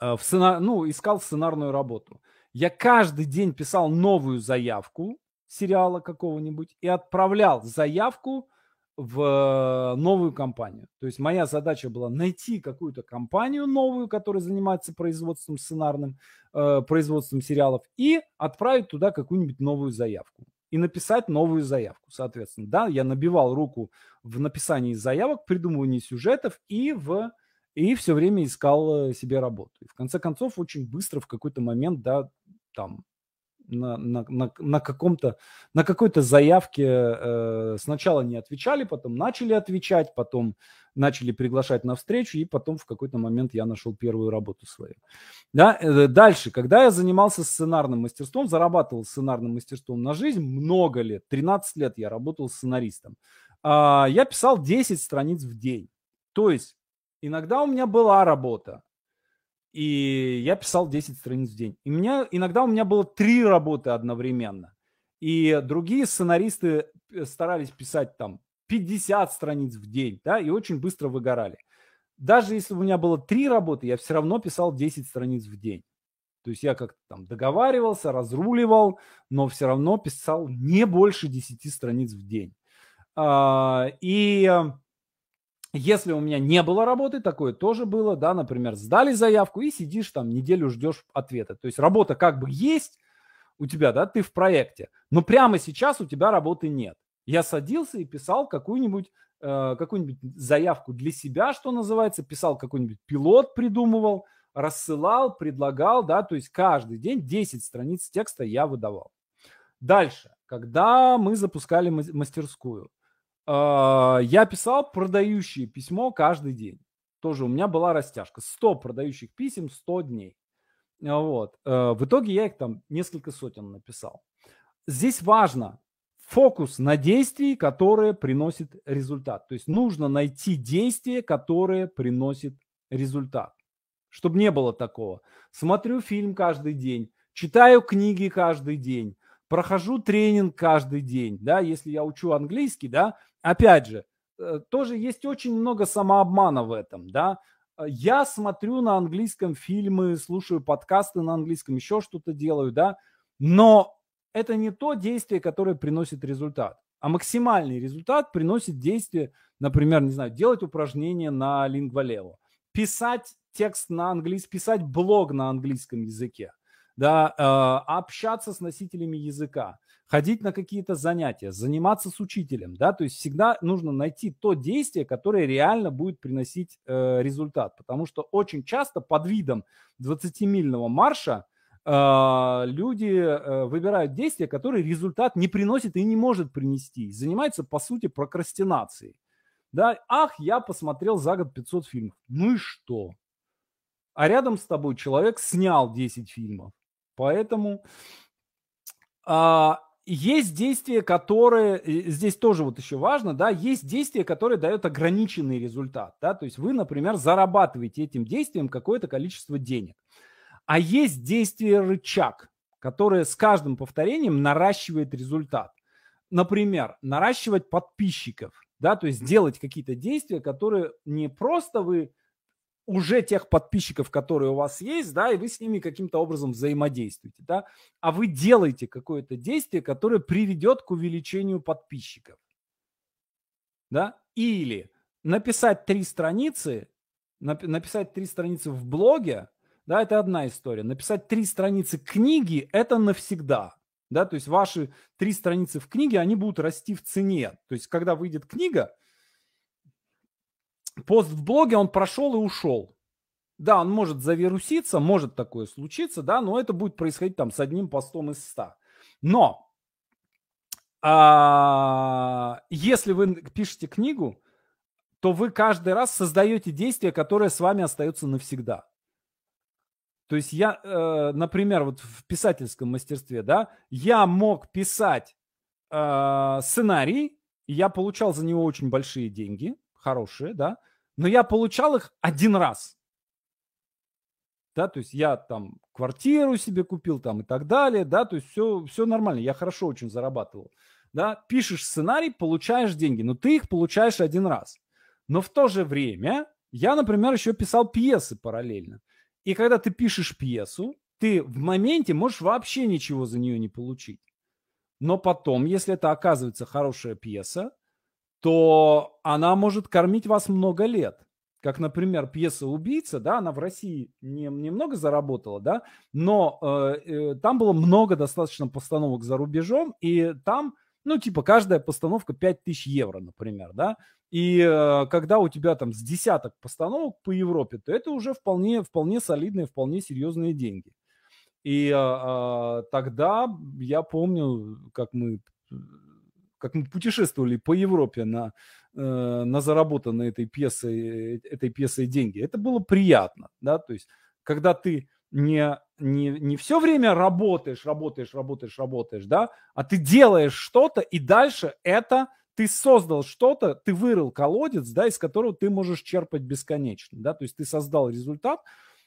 э, в сцена... ну, искал сценарную работу, я каждый день писал новую заявку сериала какого-нибудь и отправлял заявку в новую компанию. То есть моя задача была найти какую-то компанию новую, которая занимается производством сценарным, э, производством сериалов, и отправить туда какую-нибудь новую заявку и написать новую заявку, соответственно. Да, я набивал руку в написании заявок, придумывании сюжетов и в и все время искал э, себе работу. И в конце концов, очень быстро в какой-то момент, да, там на, на, на, на каком-то, на какой-то заявке э, сначала не отвечали, потом начали отвечать, потом начали приглашать на встречу, и потом в какой-то момент я нашел первую работу свою. Да? Э, дальше, когда я занимался сценарным мастерством, зарабатывал сценарным мастерством на жизнь много лет, 13 лет я работал сценаристом, э, я писал 10 страниц в день. То есть иногда у меня была работа, и я писал 10 страниц в день. И меня, иногда у меня было три работы одновременно. И другие сценаристы э, старались писать там 50 страниц в день, да, и очень быстро выгорали. Даже если у меня было три работы, я все равно писал 10 страниц в день. То есть я как-то там договаривался, разруливал, но все равно писал не больше 10 страниц в день. А, и если у меня не было работы, такое тоже было, да, например, сдали заявку и сидишь там неделю ждешь ответа. То есть работа как бы есть у тебя, да, ты в проекте, но прямо сейчас у тебя работы нет. Я садился и писал какую-нибудь э, какую-нибудь заявку для себя, что называется, писал какой-нибудь пилот, придумывал, рассылал, предлагал, да, то есть каждый день 10 страниц текста я выдавал. Дальше, когда мы запускали мастерскую, я писал продающие письмо каждый день. Тоже у меня была растяжка. 100 продающих писем, 100 дней. Вот. Э, в итоге я их там несколько сотен написал. Здесь важно, фокус на действии, которое приносит результат. То есть нужно найти действие, которое приносит результат. Чтобы не было такого. Смотрю фильм каждый день, читаю книги каждый день, прохожу тренинг каждый день, да, если я учу английский, да, опять же, э, тоже есть очень много самообмана в этом, да. Я смотрю на английском фильмы, слушаю подкасты на английском, еще что-то делаю, да, но это не то действие, которое приносит результат, а максимальный результат приносит действие, например, не знаю, делать упражнения на лингвалево, писать текст на английском, писать блог на английском языке, да, э, общаться с носителями языка, ходить на какие-то занятия, заниматься с учителем, да, то есть всегда нужно найти то действие, которое реально будет приносить э, результат, потому что очень часто под видом 20-мильного марша а, люди э, выбирают действия, которые результат не приносит и не может принести. Занимаются, по сути, прокрастинацией. Да, ах, я посмотрел за год 500 фильмов. Ну и что? А рядом с тобой человек снял 10 фильмов. Поэтому а, есть действия, которые, здесь тоже вот еще важно, да, есть действия, которые дают ограниченный результат, да, то есть вы, например, зарабатываете этим действием какое-то количество денег. А есть действие рычаг, которое с каждым повторением наращивает результат. Например, наращивать подписчиков, да, то есть делать какие-то действия, которые не просто вы уже тех подписчиков, которые у вас есть, да, и вы с ними каким-то образом взаимодействуете, да, а вы делаете какое-то действие, которое приведет к увеличению подписчиков, да, или написать три страницы, написать три страницы в блоге, да, это одна история. Написать три страницы книги – это навсегда. Да, то есть ваши три страницы в книге, они будут расти в цене. То есть когда выйдет книга, пост в блоге, он прошел и ушел. Да, он может завируситься, может такое случиться, да, но это будет происходить там с одним постом из ста. Но а, если вы пишете книгу, то вы каждый раз создаете действие, которое с вами остается навсегда. То есть я, э, например, вот в писательском мастерстве, да, я мог писать э, сценарий, я получал за него очень большие деньги, хорошие, да, но я получал их один раз. Да, то есть я там квартиру себе купил там и так далее, да, то есть все, все нормально, я хорошо очень зарабатывал. Да, пишешь сценарий, получаешь деньги, но ты их получаешь один раз. Но в то же время я, например, еще писал пьесы параллельно. И когда ты пишешь пьесу, ты в моменте можешь вообще ничего за нее не получить. Но потом, если это оказывается хорошая пьеса, то она может кормить вас много лет. Как, например, пьеса «Убийца», да, она в России не, немного заработала, да, но э, э, там было много достаточно постановок за рубежом, и там, ну, типа, каждая постановка 5000 евро, например, да, и э, когда у тебя там с десяток постановок по Европе, то это уже вполне, вполне солидные, вполне серьезные деньги. И э, э, тогда я помню, как мы, как мы путешествовали по Европе на, э, на заработанные этой пьесой, этой пьесой деньги. Это было приятно, да, то есть когда ты не, не, не все время работаешь, работаешь, работаешь, работаешь, да, а ты делаешь что-то, и дальше это ты создал что-то, ты вырыл колодец, да, из которого ты можешь черпать бесконечно, да, то есть ты создал результат,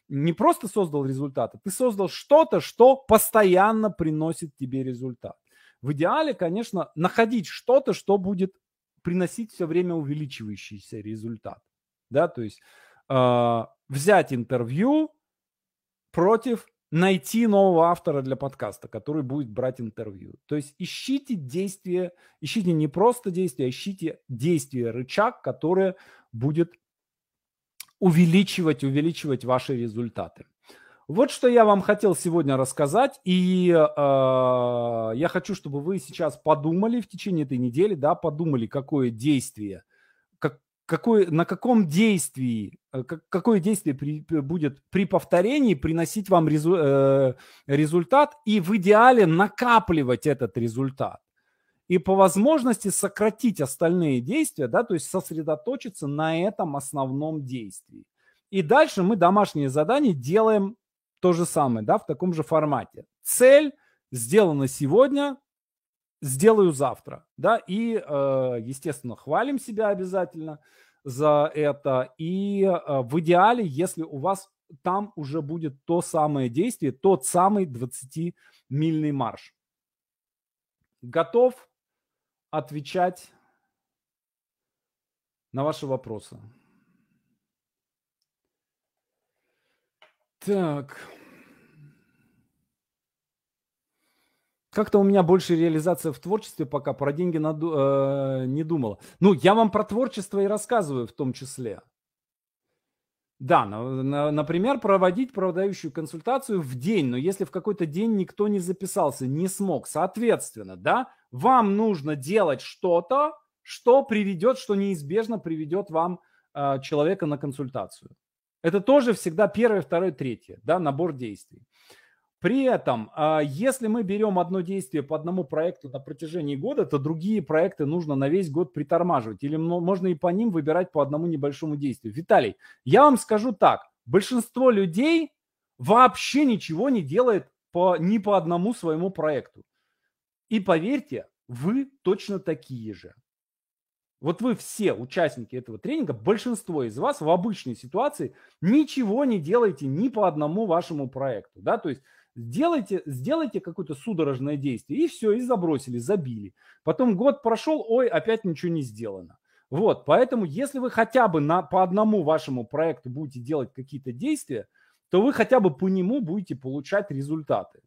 не просто создал результат, а ты создал что-то, что постоянно приносит тебе результат. В идеале, конечно, находить что-то, что будет приносить все время увеличивающийся результат, да, то есть э, взять интервью против найти нового автора для подкаста, который будет брать интервью. То есть ищите действия, ищите не просто действия, а ищите действие, рычаг, которое будет увеличивать, увеличивать ваши результаты. Вот что я вам хотел сегодня рассказать, и э, я хочу, чтобы вы сейчас подумали в течение этой недели, да, подумали, какое действие – какой, на каком действии, э, какое действие при, будет при повторении приносить вам резу, э, результат и в идеале накапливать этот результат. И по возможности сократить остальные действия, да, то есть сосредоточиться на этом основном действии. И дальше мы домашние задания делаем то же самое, да, в таком же формате. Цель сделана сегодня, сделаю завтра, да, и, э, естественно, хвалим себя обязательно за это, и э, в идеале, если у вас там уже будет то самое действие, тот самый 20-мильный марш. Готов отвечать на ваши вопросы. Так. Как-то у меня больше реализация в творчестве пока, про деньги наду, э, не думала. Ну, я вам про творчество и рассказываю в том числе. Да, на, на, например, проводить продающую консультацию в день, но если в какой-то день никто не записался, не смог, соответственно, да, вам нужно делать что-то, что приведет, что неизбежно приведет вам э, человека на консультацию. Это тоже всегда первое, второе, третье, да, набор действий. При этом, а, если мы берем одно действие по одному проекту на протяжении года, то другие проекты нужно на весь год притормаживать. Или можно и по ним выбирать по одному небольшому действию. Виталий, я вам скажу так. Большинство людей вообще ничего не делает по, ни по одному своему проекту. И поверьте, вы точно такие же. Вот вы все участники этого тренинга, большинство из вас в обычной ситуации ничего не делаете ни по одному вашему проекту. Да? То есть Сделайте, сделайте какое-то судорожное действие, и все, и забросили, забили. Потом год прошел, ой, опять ничего не сделано. Вот, поэтому если вы хотя бы на, по одному вашему проекту будете делать какие-то действия, то вы хотя бы по нему будете получать результаты.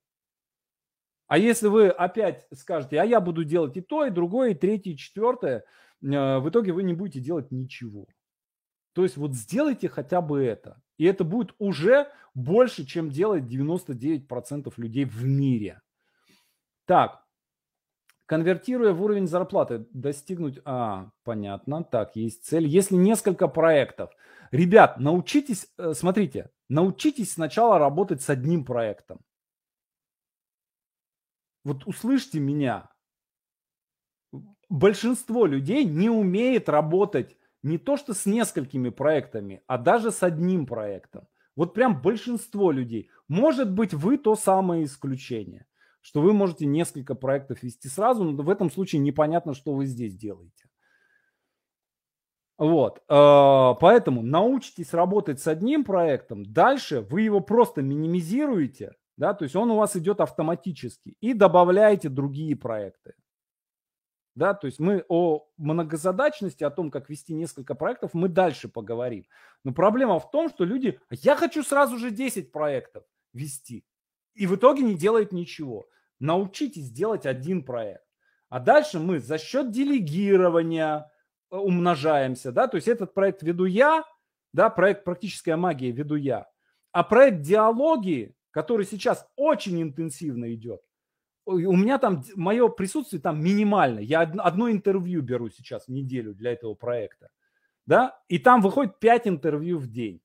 А если вы опять скажете, а я буду делать и то, и другое, и третье, и четвертое, в итоге вы не будете делать ничего. То есть вот сделайте хотя бы это. И это будет уже больше, чем делает 99% людей в мире. Так, конвертируя в уровень зарплаты, достигнуть... А, понятно, так, есть цель. Если несколько проектов. Ребят, научитесь, э, смотрите, научитесь сначала работать с одним проектом. Вот услышьте меня. Большинство людей не умеет работать не то что с несколькими проектами, а даже с одним проектом. Вот прям большинство людей. Может быть, вы то самое исключение, что вы можете несколько проектов вести сразу, но в этом случае непонятно, что вы здесь делаете. Вот, э, поэтому научитесь работать с одним проектом, дальше вы его просто минимизируете, да, то есть он у вас идет автоматически и добавляете другие проекты. Да, то есть мы о многозадачности, о том, как вести несколько проектов, мы дальше поговорим. Но проблема в том, что люди, я хочу сразу же 10 проектов вести. И в итоге не делают ничего. Научитесь делать один проект. А дальше мы за счет делегирования э, умножаемся. Да? То есть этот проект веду я, да, проект «Практическая магия» веду я. А проект диалоги, который сейчас очень интенсивно идет, у меня там, мое присутствие там минимально. Я одно интервью беру сейчас в неделю для этого проекта. Да? И там выходит 5 интервью в день.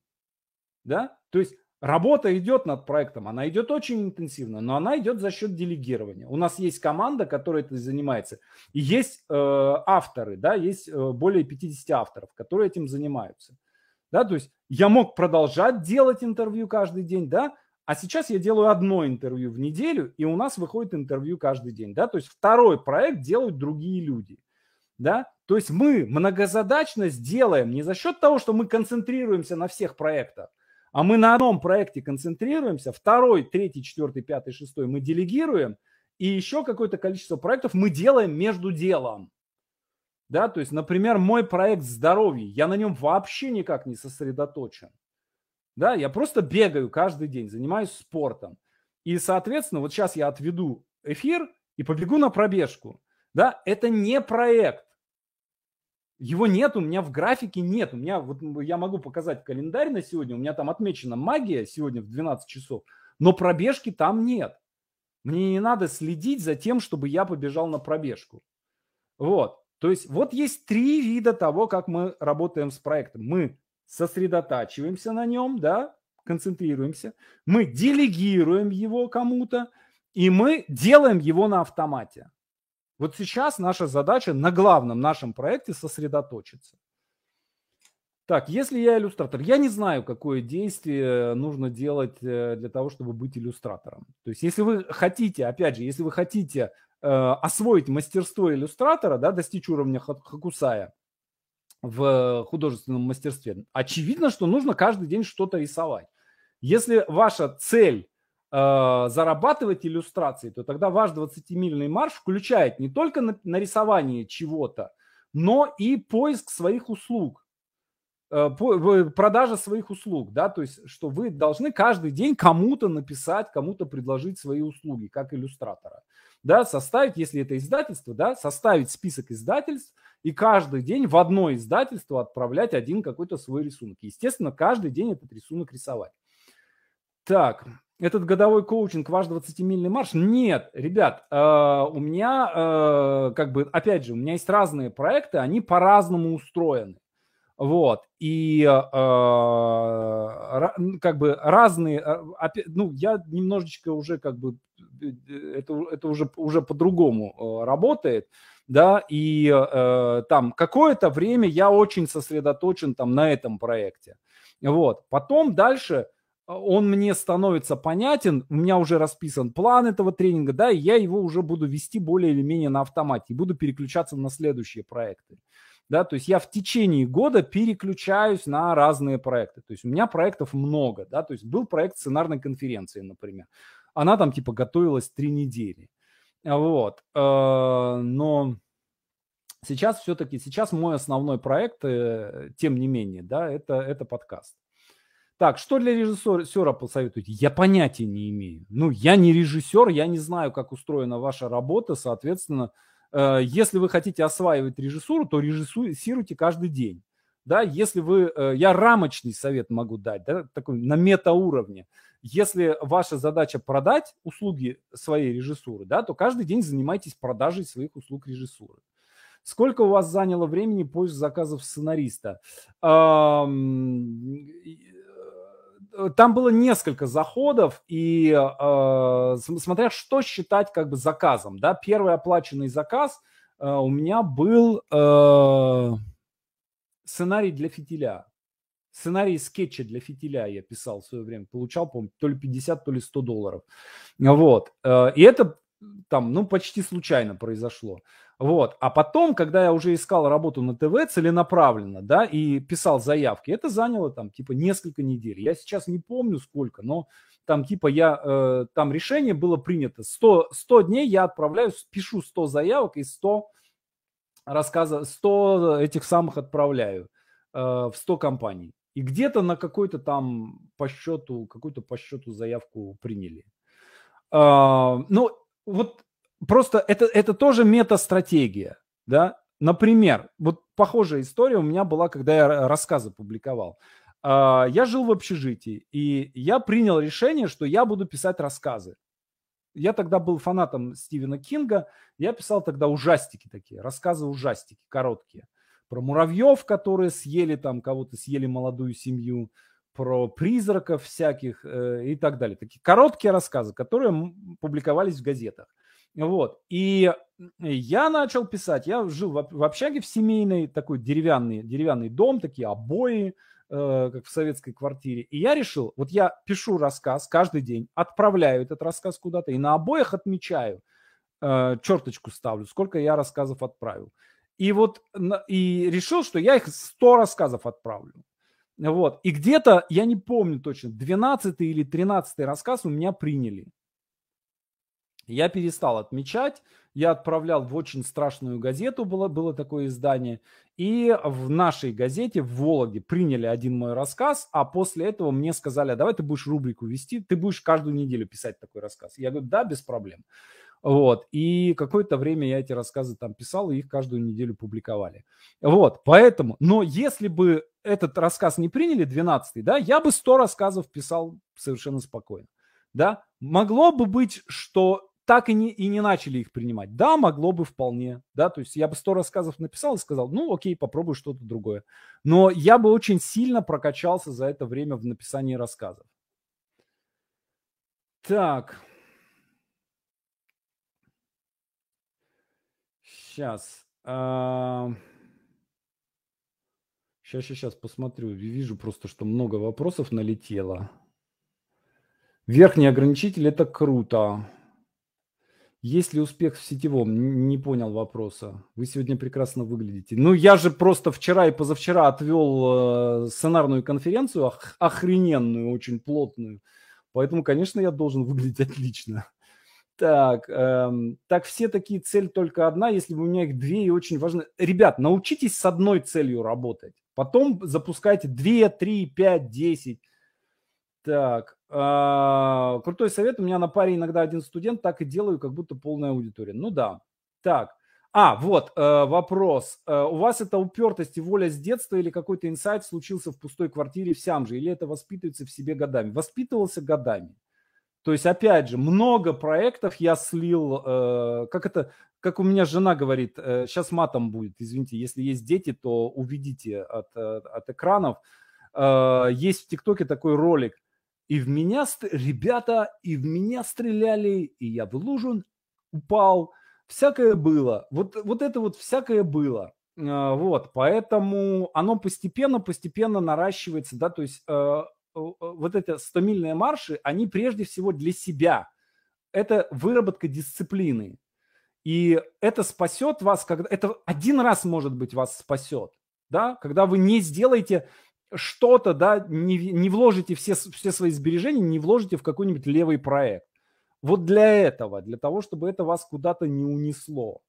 Да? То есть работа идет над проектом, она идет очень интенсивно, но она идет за счет делегирования. У нас есть команда, которая этим занимается. И есть э, авторы, да, есть э, более 50 авторов, которые этим занимаются. Да, то есть я мог продолжать делать интервью каждый день, да, а сейчас я делаю одно интервью в неделю, и у нас выходит интервью каждый день. Да? То есть второй проект делают другие люди. Да? То есть мы многозадачность делаем не за счет того, что мы концентрируемся на всех проектах, а мы на одном проекте концентрируемся, второй, третий, четвертый, пятый, шестой мы делегируем, и еще какое-то количество проектов мы делаем между делом. Да, то есть, например, мой проект здоровья, я на нем вообще никак не сосредоточен. Да, я просто бегаю каждый день, занимаюсь спортом. И, соответственно, вот сейчас я отведу эфир и побегу на пробежку. Да, это не проект. Его нет, у меня в графике нет. У меня, вот я могу показать календарь на сегодня, у меня там отмечена магия сегодня в 12 часов, но пробежки там нет. Мне не надо следить за тем, чтобы я побежал на пробежку. Вот. То есть вот есть три вида того, как мы работаем с проектом. Мы сосредотачиваемся на нем, да, концентрируемся, мы делегируем его кому-то, и мы делаем его на автомате. Вот сейчас наша задача на главном нашем проекте сосредоточиться. Так, если я иллюстратор, я не знаю, какое действие нужно делать э, для того, чтобы быть иллюстратором. То есть, если вы хотите, опять же, если вы хотите э, освоить мастерство иллюстратора, да, достичь уровня Хакусая, в художественном мастерстве. Очевидно, что нужно каждый день что-то рисовать. Если ваша цель э, зарабатывать иллюстрации, то тогда ваш 20-мильный марш включает не только нарисование чего-то, но и поиск своих услуг, э, продажа своих услуг, да, то есть, что вы должны каждый день кому-то написать, кому-то предложить свои услуги, как иллюстратора, да, составить, если это издательство, да, составить список издательств, и каждый день в одно издательство отправлять один какой-то свой рисунок. Естественно, каждый день этот рисунок рисовать. Так, этот годовой коучинг ваш 20-мильный марш? Нет, ребят, э, у меня, э, как бы, опять же, у меня есть разные проекты, они по-разному устроены. Вот, и э, как бы разные, э, ну, я немножечко уже как бы, это, это уже, уже по-другому э, работает да, и э, там какое-то время я очень сосредоточен там на этом проекте. Вот. Потом дальше э, он мне становится понятен, у меня уже расписан план этого тренинга, да, и я его уже буду вести более или менее на автомате и буду переключаться на следующие проекты. Да, то есть я в течение года переключаюсь на разные проекты. То есть у меня проектов много, да, то есть был проект сценарной конференции, например. Она там типа готовилась три недели. Вот. Э, но сейчас все-таки, сейчас мой основной проект, э, тем не менее, да, это, это подкаст. Так, что для режиссера посоветуете? Я понятия не имею. Ну, я не режиссер, я не знаю, как устроена ваша работа, соответственно, э, если вы хотите осваивать режиссуру, то режиссируйте каждый день. Да, если вы, я рамочный совет могу дать, да, такой на метауровне. Если ваша задача продать услуги своей режиссуры, да, то каждый день занимайтесь продажей своих услуг режиссуры. Сколько у вас заняло времени поиск заказов сценариста? Э, там было несколько заходов, и э, смотря что считать как бы заказом, да, первый оплаченный заказ э, у меня был э, сценарий для фитиля. Сценарий скетча для фитиля я писал в свое время, получал, по то ли 50, то ли 100 долларов. Вот. И это там, ну, почти случайно произошло. Вот. А потом, когда я уже искал работу на ТВ целенаправленно, да, и писал заявки, это заняло там типа несколько недель. Я сейчас не помню сколько, но там типа я, э, там решение было принято. 100, 100 дней я отправляю, пишу 100 заявок и 100 рассказов, 100 этих самых отправляю э, в 100 компаний. И где-то на какой-то там по счету, какую-то по счету заявку приняли. Э, ну, вот просто это, это тоже мета-стратегия, да. Например, вот похожая история у меня была, когда я рассказы публиковал. А, я жил в общежитии, и я принял решение, что я буду писать рассказы. Я тогда был фанатом Стивена Кинга, я писал тогда ужастики такие, рассказы-ужастики, короткие. Про муравьев, которые съели там, кого-то съели молодую семью, про призраков всяких э, и так далее. Такие короткие рассказы, которые публиковались в газетах. Вот. И я начал писать. Я жил в, в общаге в семейной, такой деревянный, деревянный дом, такие обои, э, как в советской квартире. И я решил, вот я пишу рассказ каждый день, отправляю этот рассказ куда-то и на обоях отмечаю, э, черточку ставлю, сколько я рассказов отправил. И вот и решил, что я их 100 рассказов отправлю. Вот. И где-то, я не помню точно, 12 или 13 рассказ у меня приняли. Я перестал отмечать, я отправлял в очень страшную газету, было, было такое издание, и в нашей газете в Вологде приняли один мой рассказ, а после этого мне сказали, а давай ты будешь рубрику вести, ты будешь каждую неделю писать такой рассказ. Я говорю, да, без проблем. Вот, и какое-то время я эти рассказы там писал, и их каждую неделю публиковали. Вот, поэтому, но если бы этот рассказ не приняли, 12 да, я бы 100 рассказов писал совершенно спокойно, да. Могло бы быть, что так и не, и не начали их принимать. Да, могло бы вполне, да, то есть я бы сто рассказов написал и сказал, ну окей, попробуй что-то другое. Но я бы очень сильно прокачался за это время в написании рассказов. Так. Сейчас. А... Сейчас, сейчас, сейчас посмотрю. Вижу просто, что много вопросов налетело. Верхний ограничитель – это круто. Есть ли успех в сетевом? Не понял вопроса. Вы сегодня прекрасно выглядите. Ну, я же просто вчера и позавчера отвел э, сценарную конференцию, ох, охрененную, очень плотную. Поэтому, конечно, я должен выглядеть отлично. Так, эм, так все такие цель только одна, если бы у меня их две и очень важно. Ребят, научитесь с одной целью работать. Потом запускайте 2, 3, 5, 10. Так, а, крутой совет. У меня на паре иногда один студент, так и делаю, как будто полная аудитория. Ну да. Так. А, вот э, вопрос. Э, у вас это упертость и воля с детства или какой-то инсайт случился в пустой квартире в Сямже? Или это воспитывается в себе годами? Воспитывался годами. То есть, опять же, много проектов я слил, э, как это, как у меня жена говорит, э, сейчас матом будет, извините, если есть дети, то увидите от, от, от экранов. Э, есть в ТикТоке такой ролик – и в меня, ребята, и в меня стреляли, и я в лужу упал. Всякое было. Вот, вот это вот всякое было. А, вот, поэтому оно постепенно, постепенно наращивается, да, то есть э, вот эти 100-мильные марши, они прежде всего для себя. Это выработка дисциплины. И это спасет вас, когда... Это один раз, может быть, вас спасет, да, когда вы не сделаете что-то, да, не, не вложите все, все свои сбережения, не вложите в какой-нибудь левый проект. Вот для этого, для того, чтобы это вас куда-то не унесло.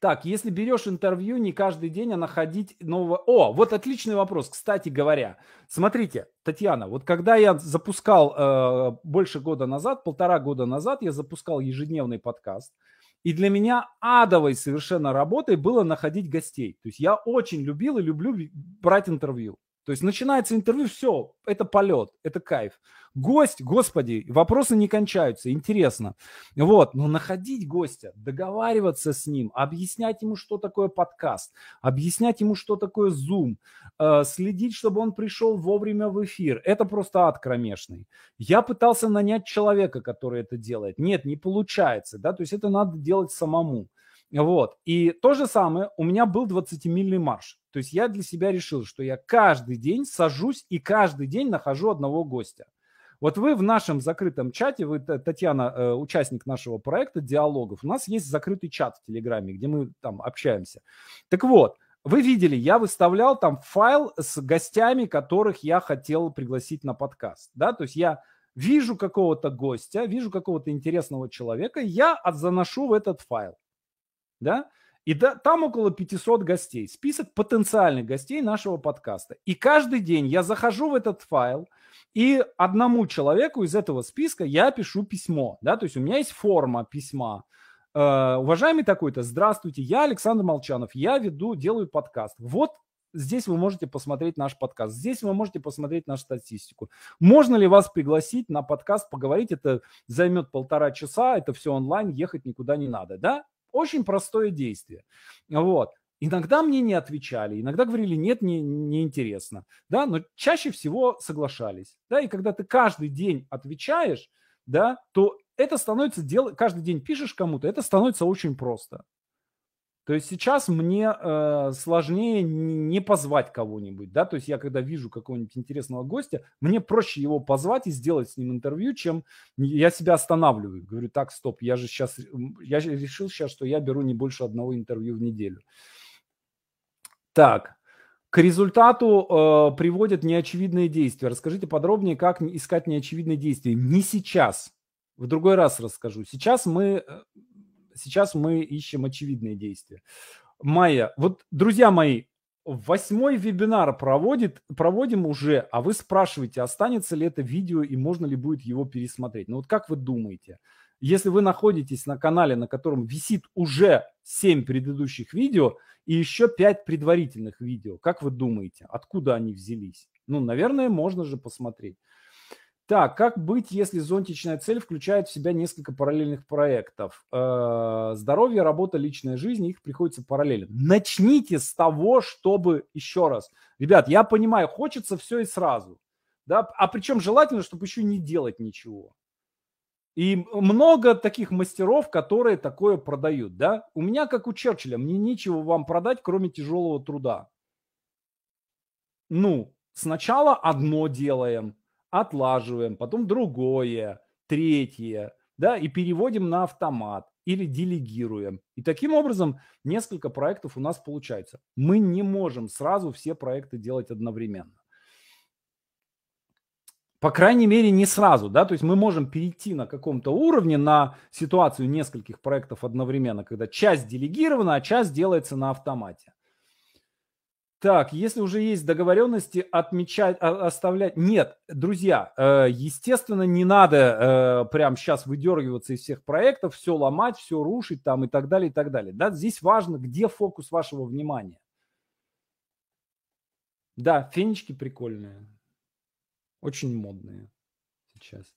Так, если берешь интервью не каждый день, а находить нового... О, вот отличный вопрос, кстати говоря. Смотрите, Татьяна, вот когда я запускал э, больше года назад, полтора года назад, я запускал ежедневный подкаст – и для меня адовой совершенно работой было находить гостей. То есть я очень любил и люблю брать интервью. То есть начинается интервью, все, это полет, это кайф. Гость, господи, вопросы не кончаются, интересно. Вот, но находить гостя, договариваться с ним, объяснять ему, что такое подкаст, объяснять ему, что такое Zoom, э, следить, чтобы он пришел вовремя в эфир, это просто ад кромешный. Я пытался нанять человека, который это делает. Нет, не получается, да, то есть это надо делать самому. Вот. И то же самое, у меня был 20-мильный марш. То есть я для себя решил, что я каждый день сажусь и каждый день нахожу одного гостя. Вот вы в нашем закрытом чате, вы, Татьяна, э, участник нашего проекта диалогов, у нас есть закрытый чат в Телеграме, где мы там общаемся. Так вот, вы видели, я выставлял там файл с гостями, которых я хотел пригласить на подкаст. Да? То есть я вижу какого-то гостя, вижу какого-то интересного человека, я заношу в этот файл да, и да, там около 500 гостей, список потенциальных гостей нашего подкаста. И каждый день я захожу в этот файл, и одному человеку из этого списка я пишу письмо, да, то есть у меня есть форма письма. Э, уважаемый такой-то, здравствуйте, я Александр Молчанов, я веду, делаю подкаст. Вот Здесь вы можете посмотреть наш подкаст. Здесь вы можете посмотреть нашу статистику. Можно ли вас пригласить на подкаст поговорить? Это займет полтора часа, это все онлайн, ехать никуда не надо. Да? Очень простое действие. Вот. Иногда мне не отвечали, иногда говорили, нет, не, не интересно, да, но чаще всего соглашались, да, и когда ты каждый день отвечаешь, да, то это становится, дел... каждый день пишешь кому-то, это становится очень просто. То есть сейчас мне э, сложнее не позвать кого-нибудь, да, то есть я когда вижу какого-нибудь интересного гостя, мне проще его позвать и сделать с ним интервью, чем я себя останавливаю, говорю, так, стоп, я же сейчас, я решил сейчас, что я беру не больше одного интервью в неделю. Так, к результату э, приводят неочевидные действия. Расскажите подробнее, как искать неочевидные действия. Не сейчас, в другой раз расскажу. Сейчас мы э, сейчас мы ищем очевидные действия. Майя, вот, друзья мои, восьмой вебинар проводит, проводим уже, а вы спрашиваете, останется ли это видео и можно ли будет его пересмотреть. Ну вот как вы думаете, если вы находитесь на канале, на котором висит уже 7 предыдущих видео и еще 5 предварительных видео, как вы думаете, откуда они взялись? Ну, наверное, можно же посмотреть. Так, как быть, если зонтичная цель включает в себя несколько параллельных проектов? Э, здоровье, работа, личная жизнь, их приходится параллельно. Начните с того, чтобы, еще раз, ребят, я понимаю, хочется все и сразу, да, а причем желательно, чтобы еще не делать ничего. И много таких мастеров, которые такое продают, да. У меня, как у Черчилля, мне нечего вам продать, кроме тяжелого труда. Ну, сначала одно делаем – отлаживаем, потом другое, третье, да, и переводим на автомат или делегируем. И таким образом несколько проектов у нас получается. Мы не можем сразу все проекты делать одновременно. По крайней мере, не сразу, да, то есть мы можем перейти на каком-то уровне на ситуацию нескольких проектов одновременно, когда часть делегирована, а часть делается на автомате. Так, если уже есть договоренности, отмечать, оставлять... Нет, друзья, э, естественно, не надо э, прямо сейчас выдергиваться из всех проектов, все ломать, все рушить там и так далее, и так далее. Да, здесь важно, где фокус вашего внимания. Да, фенечки прикольные. Очень модные сейчас.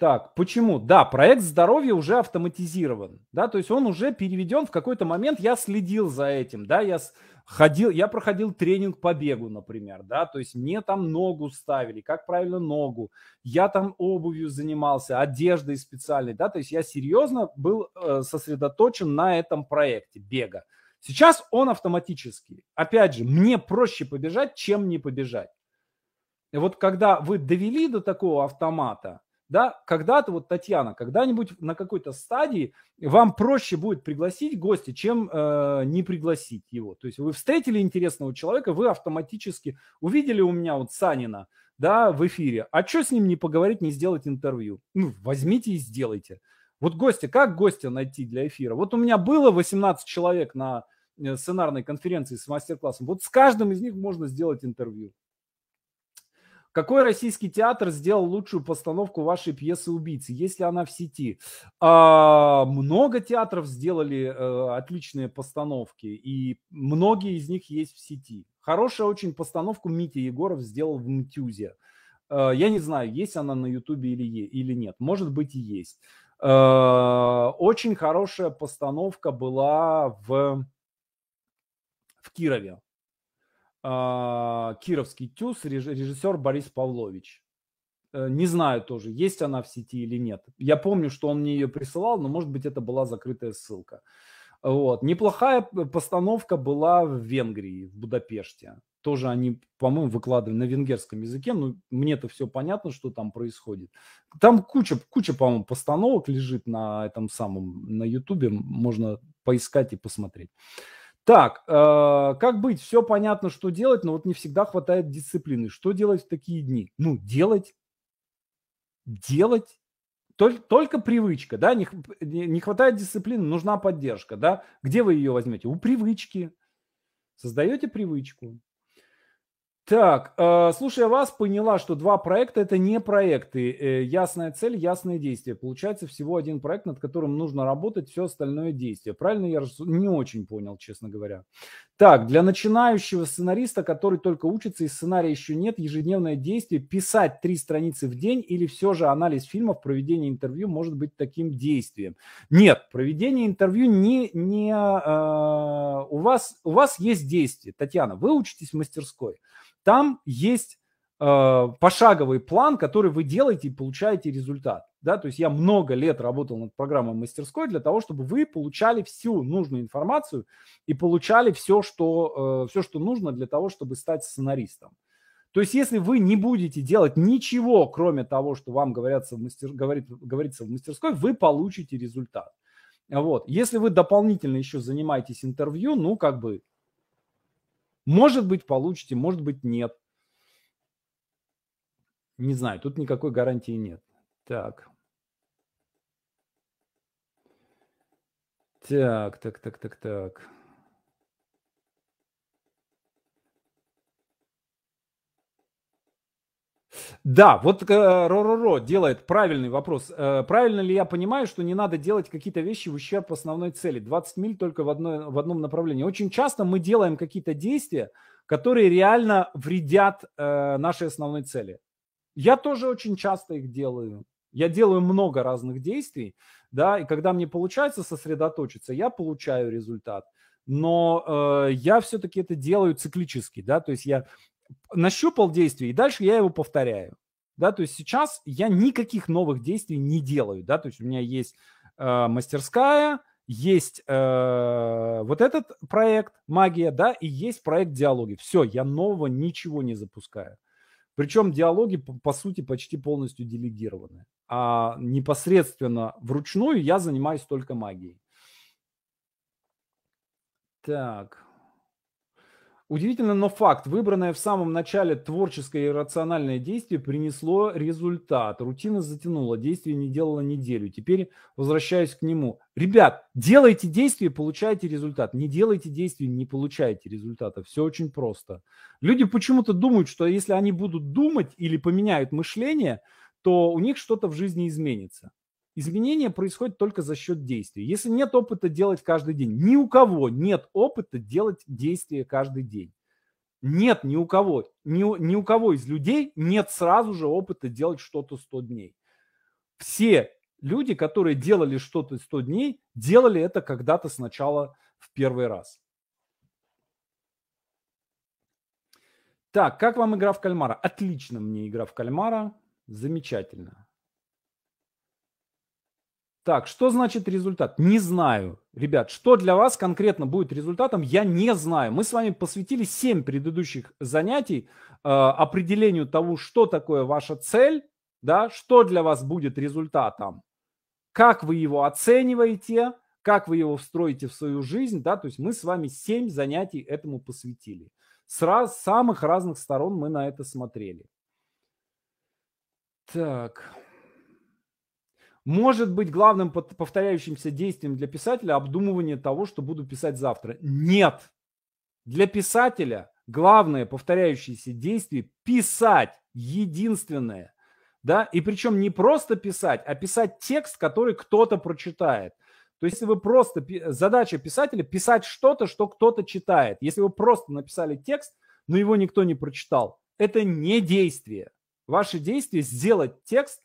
Так, почему? Да, проект здоровья уже автоматизирован, да, то есть он уже переведен в какой-то момент, я следил за этим, да, я ходил, я проходил тренинг по бегу, например, да, то есть мне там ногу ставили, как правильно ногу, я там обувью занимался, одеждой специальной, да, то есть я серьезно был э, сосредоточен на этом проекте бега. Сейчас он автоматический. Опять же, мне проще побежать, чем не побежать. И вот когда вы довели до такого автомата, да, когда-то, вот, Татьяна, когда-нибудь на какой-то стадии вам проще будет пригласить гостя, чем э, не пригласить его. То есть вы встретили интересного человека, вы автоматически увидели у меня вот Санина, да, в эфире, а что с ним не поговорить, не сделать интервью? Ну, возьмите и сделайте. Вот гостя, как гостя найти для эфира? Вот у меня было 18 человек на э, сценарной конференции с мастер-классом. Вот с каждым из них можно сделать интервью. Какой российский театр сделал лучшую постановку вашей пьесы «Убийцы», если она в сети? А, много театров сделали а, отличные постановки, и многие из них есть в сети. Хорошая очень постановку Митя Егоров сделал в Мтюзе. Э, я не знаю, есть она на Ютубе или, или нет. Может быть и есть. Э, очень хорошая постановка была в, в Кирове. Э, Кировский ТЮЗ, режиссер Борис Павлович. Не знаю тоже, есть она в сети или нет. Я помню, что он мне ее присылал, но может быть это была закрытая ссылка. Вот. Неплохая постановка была в Венгрии, в Будапеште. Тоже они, по-моему, выкладывали на венгерском языке. Ну, мне-то все понятно, что там происходит. Там куча, куча, по-моему, постановок лежит на этом самом, на Ютубе. Можно поискать и посмотреть. Так, э, как быть? Все понятно, что делать, но вот не всегда хватает дисциплины. Что делать в такие дни? Ну, делать. Делать только, только привычка, да, не, не хватает дисциплины, нужна поддержка, да. Где вы ее возьмете? У привычки. Создаете привычку. Так, э, слушая вас, поняла, что два проекта это не проекты. Э, ясная цель, ясные действия. Получается всего один проект, над которым нужно работать, все остальное действие. Правильно я не очень понял, честно говоря. Так, для начинающего сценариста, который только учится и сценария еще нет, ежедневное действие, писать три страницы в день или все же анализ фильмов, проведение интервью может быть таким действием. Нет, проведение интервью не, не э, у вас, у вас есть действие. Татьяна, вы учитесь в мастерской. Там есть э, пошаговый план, который вы делаете и получаете результат. Да? То есть я много лет работал над программой мастерской для того, чтобы вы получали всю нужную информацию и получали все, что, э, все, что нужно для того, чтобы стать сценаристом. То есть, если вы не будете делать ничего, кроме того, что вам говорятся в мастер... говорит, говорится в мастерской, вы получите результат. Вот. Если вы дополнительно еще занимаетесь интервью, ну, как бы, может быть, получите, может быть, нет. Не знаю, тут никакой гарантии нет. Так. Так, так, так, так. Да, вот э, Ро-Ро-Ро делает правильный вопрос. Э, правильно ли я понимаю, что не надо делать какие-то вещи в ущерб основной цели? 20 миль только в, одной, в одном направлении. Очень часто мы делаем какие-то действия, которые реально вредят э, нашей основной цели. Я тоже очень часто их делаю. Я делаю много разных действий, да, и когда мне получается сосредоточиться, я получаю результат. Но э, я все-таки это делаю циклически, да, то есть я нащупал действие, и дальше я его повторяю. Да, то есть сейчас я никаких новых действий не делаю, да, то есть у меня есть э, мастерская, есть э, вот этот проект магия, да, и есть проект диалоги. Все, я нового ничего не запускаю. Причем диалоги, по, по сути, почти полностью делегированы. А непосредственно вручную я занимаюсь только магией. Так. Удивительно, но факт. Выбранное в самом начале творческое и рациональное действие принесло результат. Рутина затянула, действие не делала неделю. Теперь возвращаюсь к нему. Ребят, делайте действие, получаете результат. Не делайте действия, не получаете результата. Все очень просто. Люди почему-то думают, что если они будут думать или поменяют мышление, то у них что-то в жизни изменится. Изменение происходит только за счет действий. Если нет опыта делать каждый день, ни у кого нет опыта делать действия каждый день. Нет ни у кого, ни, ни у кого из людей нет сразу же опыта делать что-то 100 дней. Все люди, которые делали что-то 100 дней, делали это когда-то сначала в первый раз. Так, как вам игра в кальмара? Отлично мне игра в кальмара. Замечательно. Так, что значит результат? Не знаю. Ребят, что для вас конкретно будет результатом, я не знаю. Мы с вами посвятили 7 предыдущих занятий э, определению того, что такое ваша цель, да, что для вас будет результатом, как вы его оцениваете, как вы его встроите в свою жизнь, да, то есть мы с вами 7 занятий этому посвятили. С раз, самых разных сторон мы на это смотрели. Так. Может быть главным повторяющимся действием для писателя обдумывание того, что буду писать завтра. Нет. Для писателя главное повторяющееся действие – писать. Единственное. Да? И причем не просто писать, а писать текст, который кто-то прочитает. То есть, если вы просто... Задача писателя – писать что-то, что кто-то читает. Если вы просто написали текст, но его никто не прочитал. Это не действие. Ваше действие сделать текст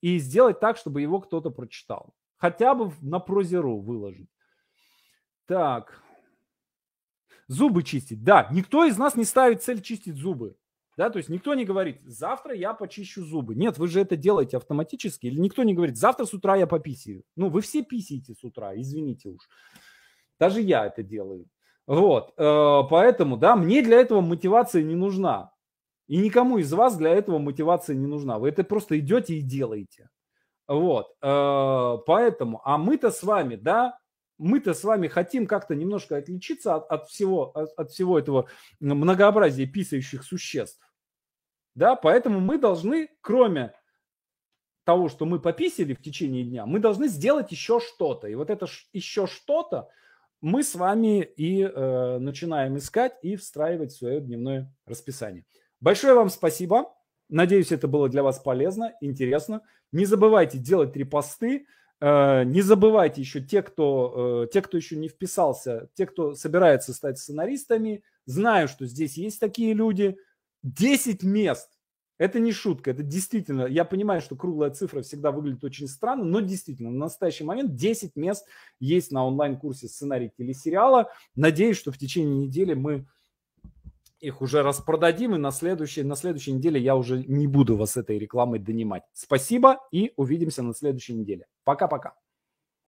и сделать так, чтобы его кто-то прочитал. Хотя бы на прозеру выложить. Так. Зубы чистить. Да, никто из нас не ставит цель чистить зубы. Да, то есть никто не говорит, завтра я почищу зубы. Нет, вы же это делаете автоматически. Или никто не говорит, завтра с утра я пописаю. Ну, вы все писаете с утра, извините уж. Даже я это делаю. Вот, э, поэтому, да, мне для этого мотивация не нужна. И никому из вас для этого мотивация не нужна. Вы это просто идете и делаете. Вот, э, поэтому, а мы-то с вами, да, мы-то с вами хотим как-то немножко отличиться от, от, всего, от, от всего этого многообразия писающих существ. Да, поэтому мы должны, кроме того, что мы пописали в течение дня, мы должны сделать еще что-то. И вот это еще что-то мы с вами и э, начинаем искать и встраивать в свое дневное расписание. Большое вам спасибо. Надеюсь, это было для вас полезно, интересно. Не забывайте делать репосты. Э, не забывайте еще те, кто, э, те, кто еще не вписался, те, кто собирается стать сценаристами. Знаю, что здесь есть такие люди – 10 мест. Это не шутка, это действительно, я понимаю, что круглая цифра всегда выглядит очень странно, но действительно, на настоящий момент 10 мест есть на онлайн-курсе сценарий телесериала. Надеюсь, что в течение недели мы их уже распродадим, и на следующей, на следующей неделе я уже не буду вас этой рекламой донимать. Спасибо и увидимся на следующей неделе. Пока-пока.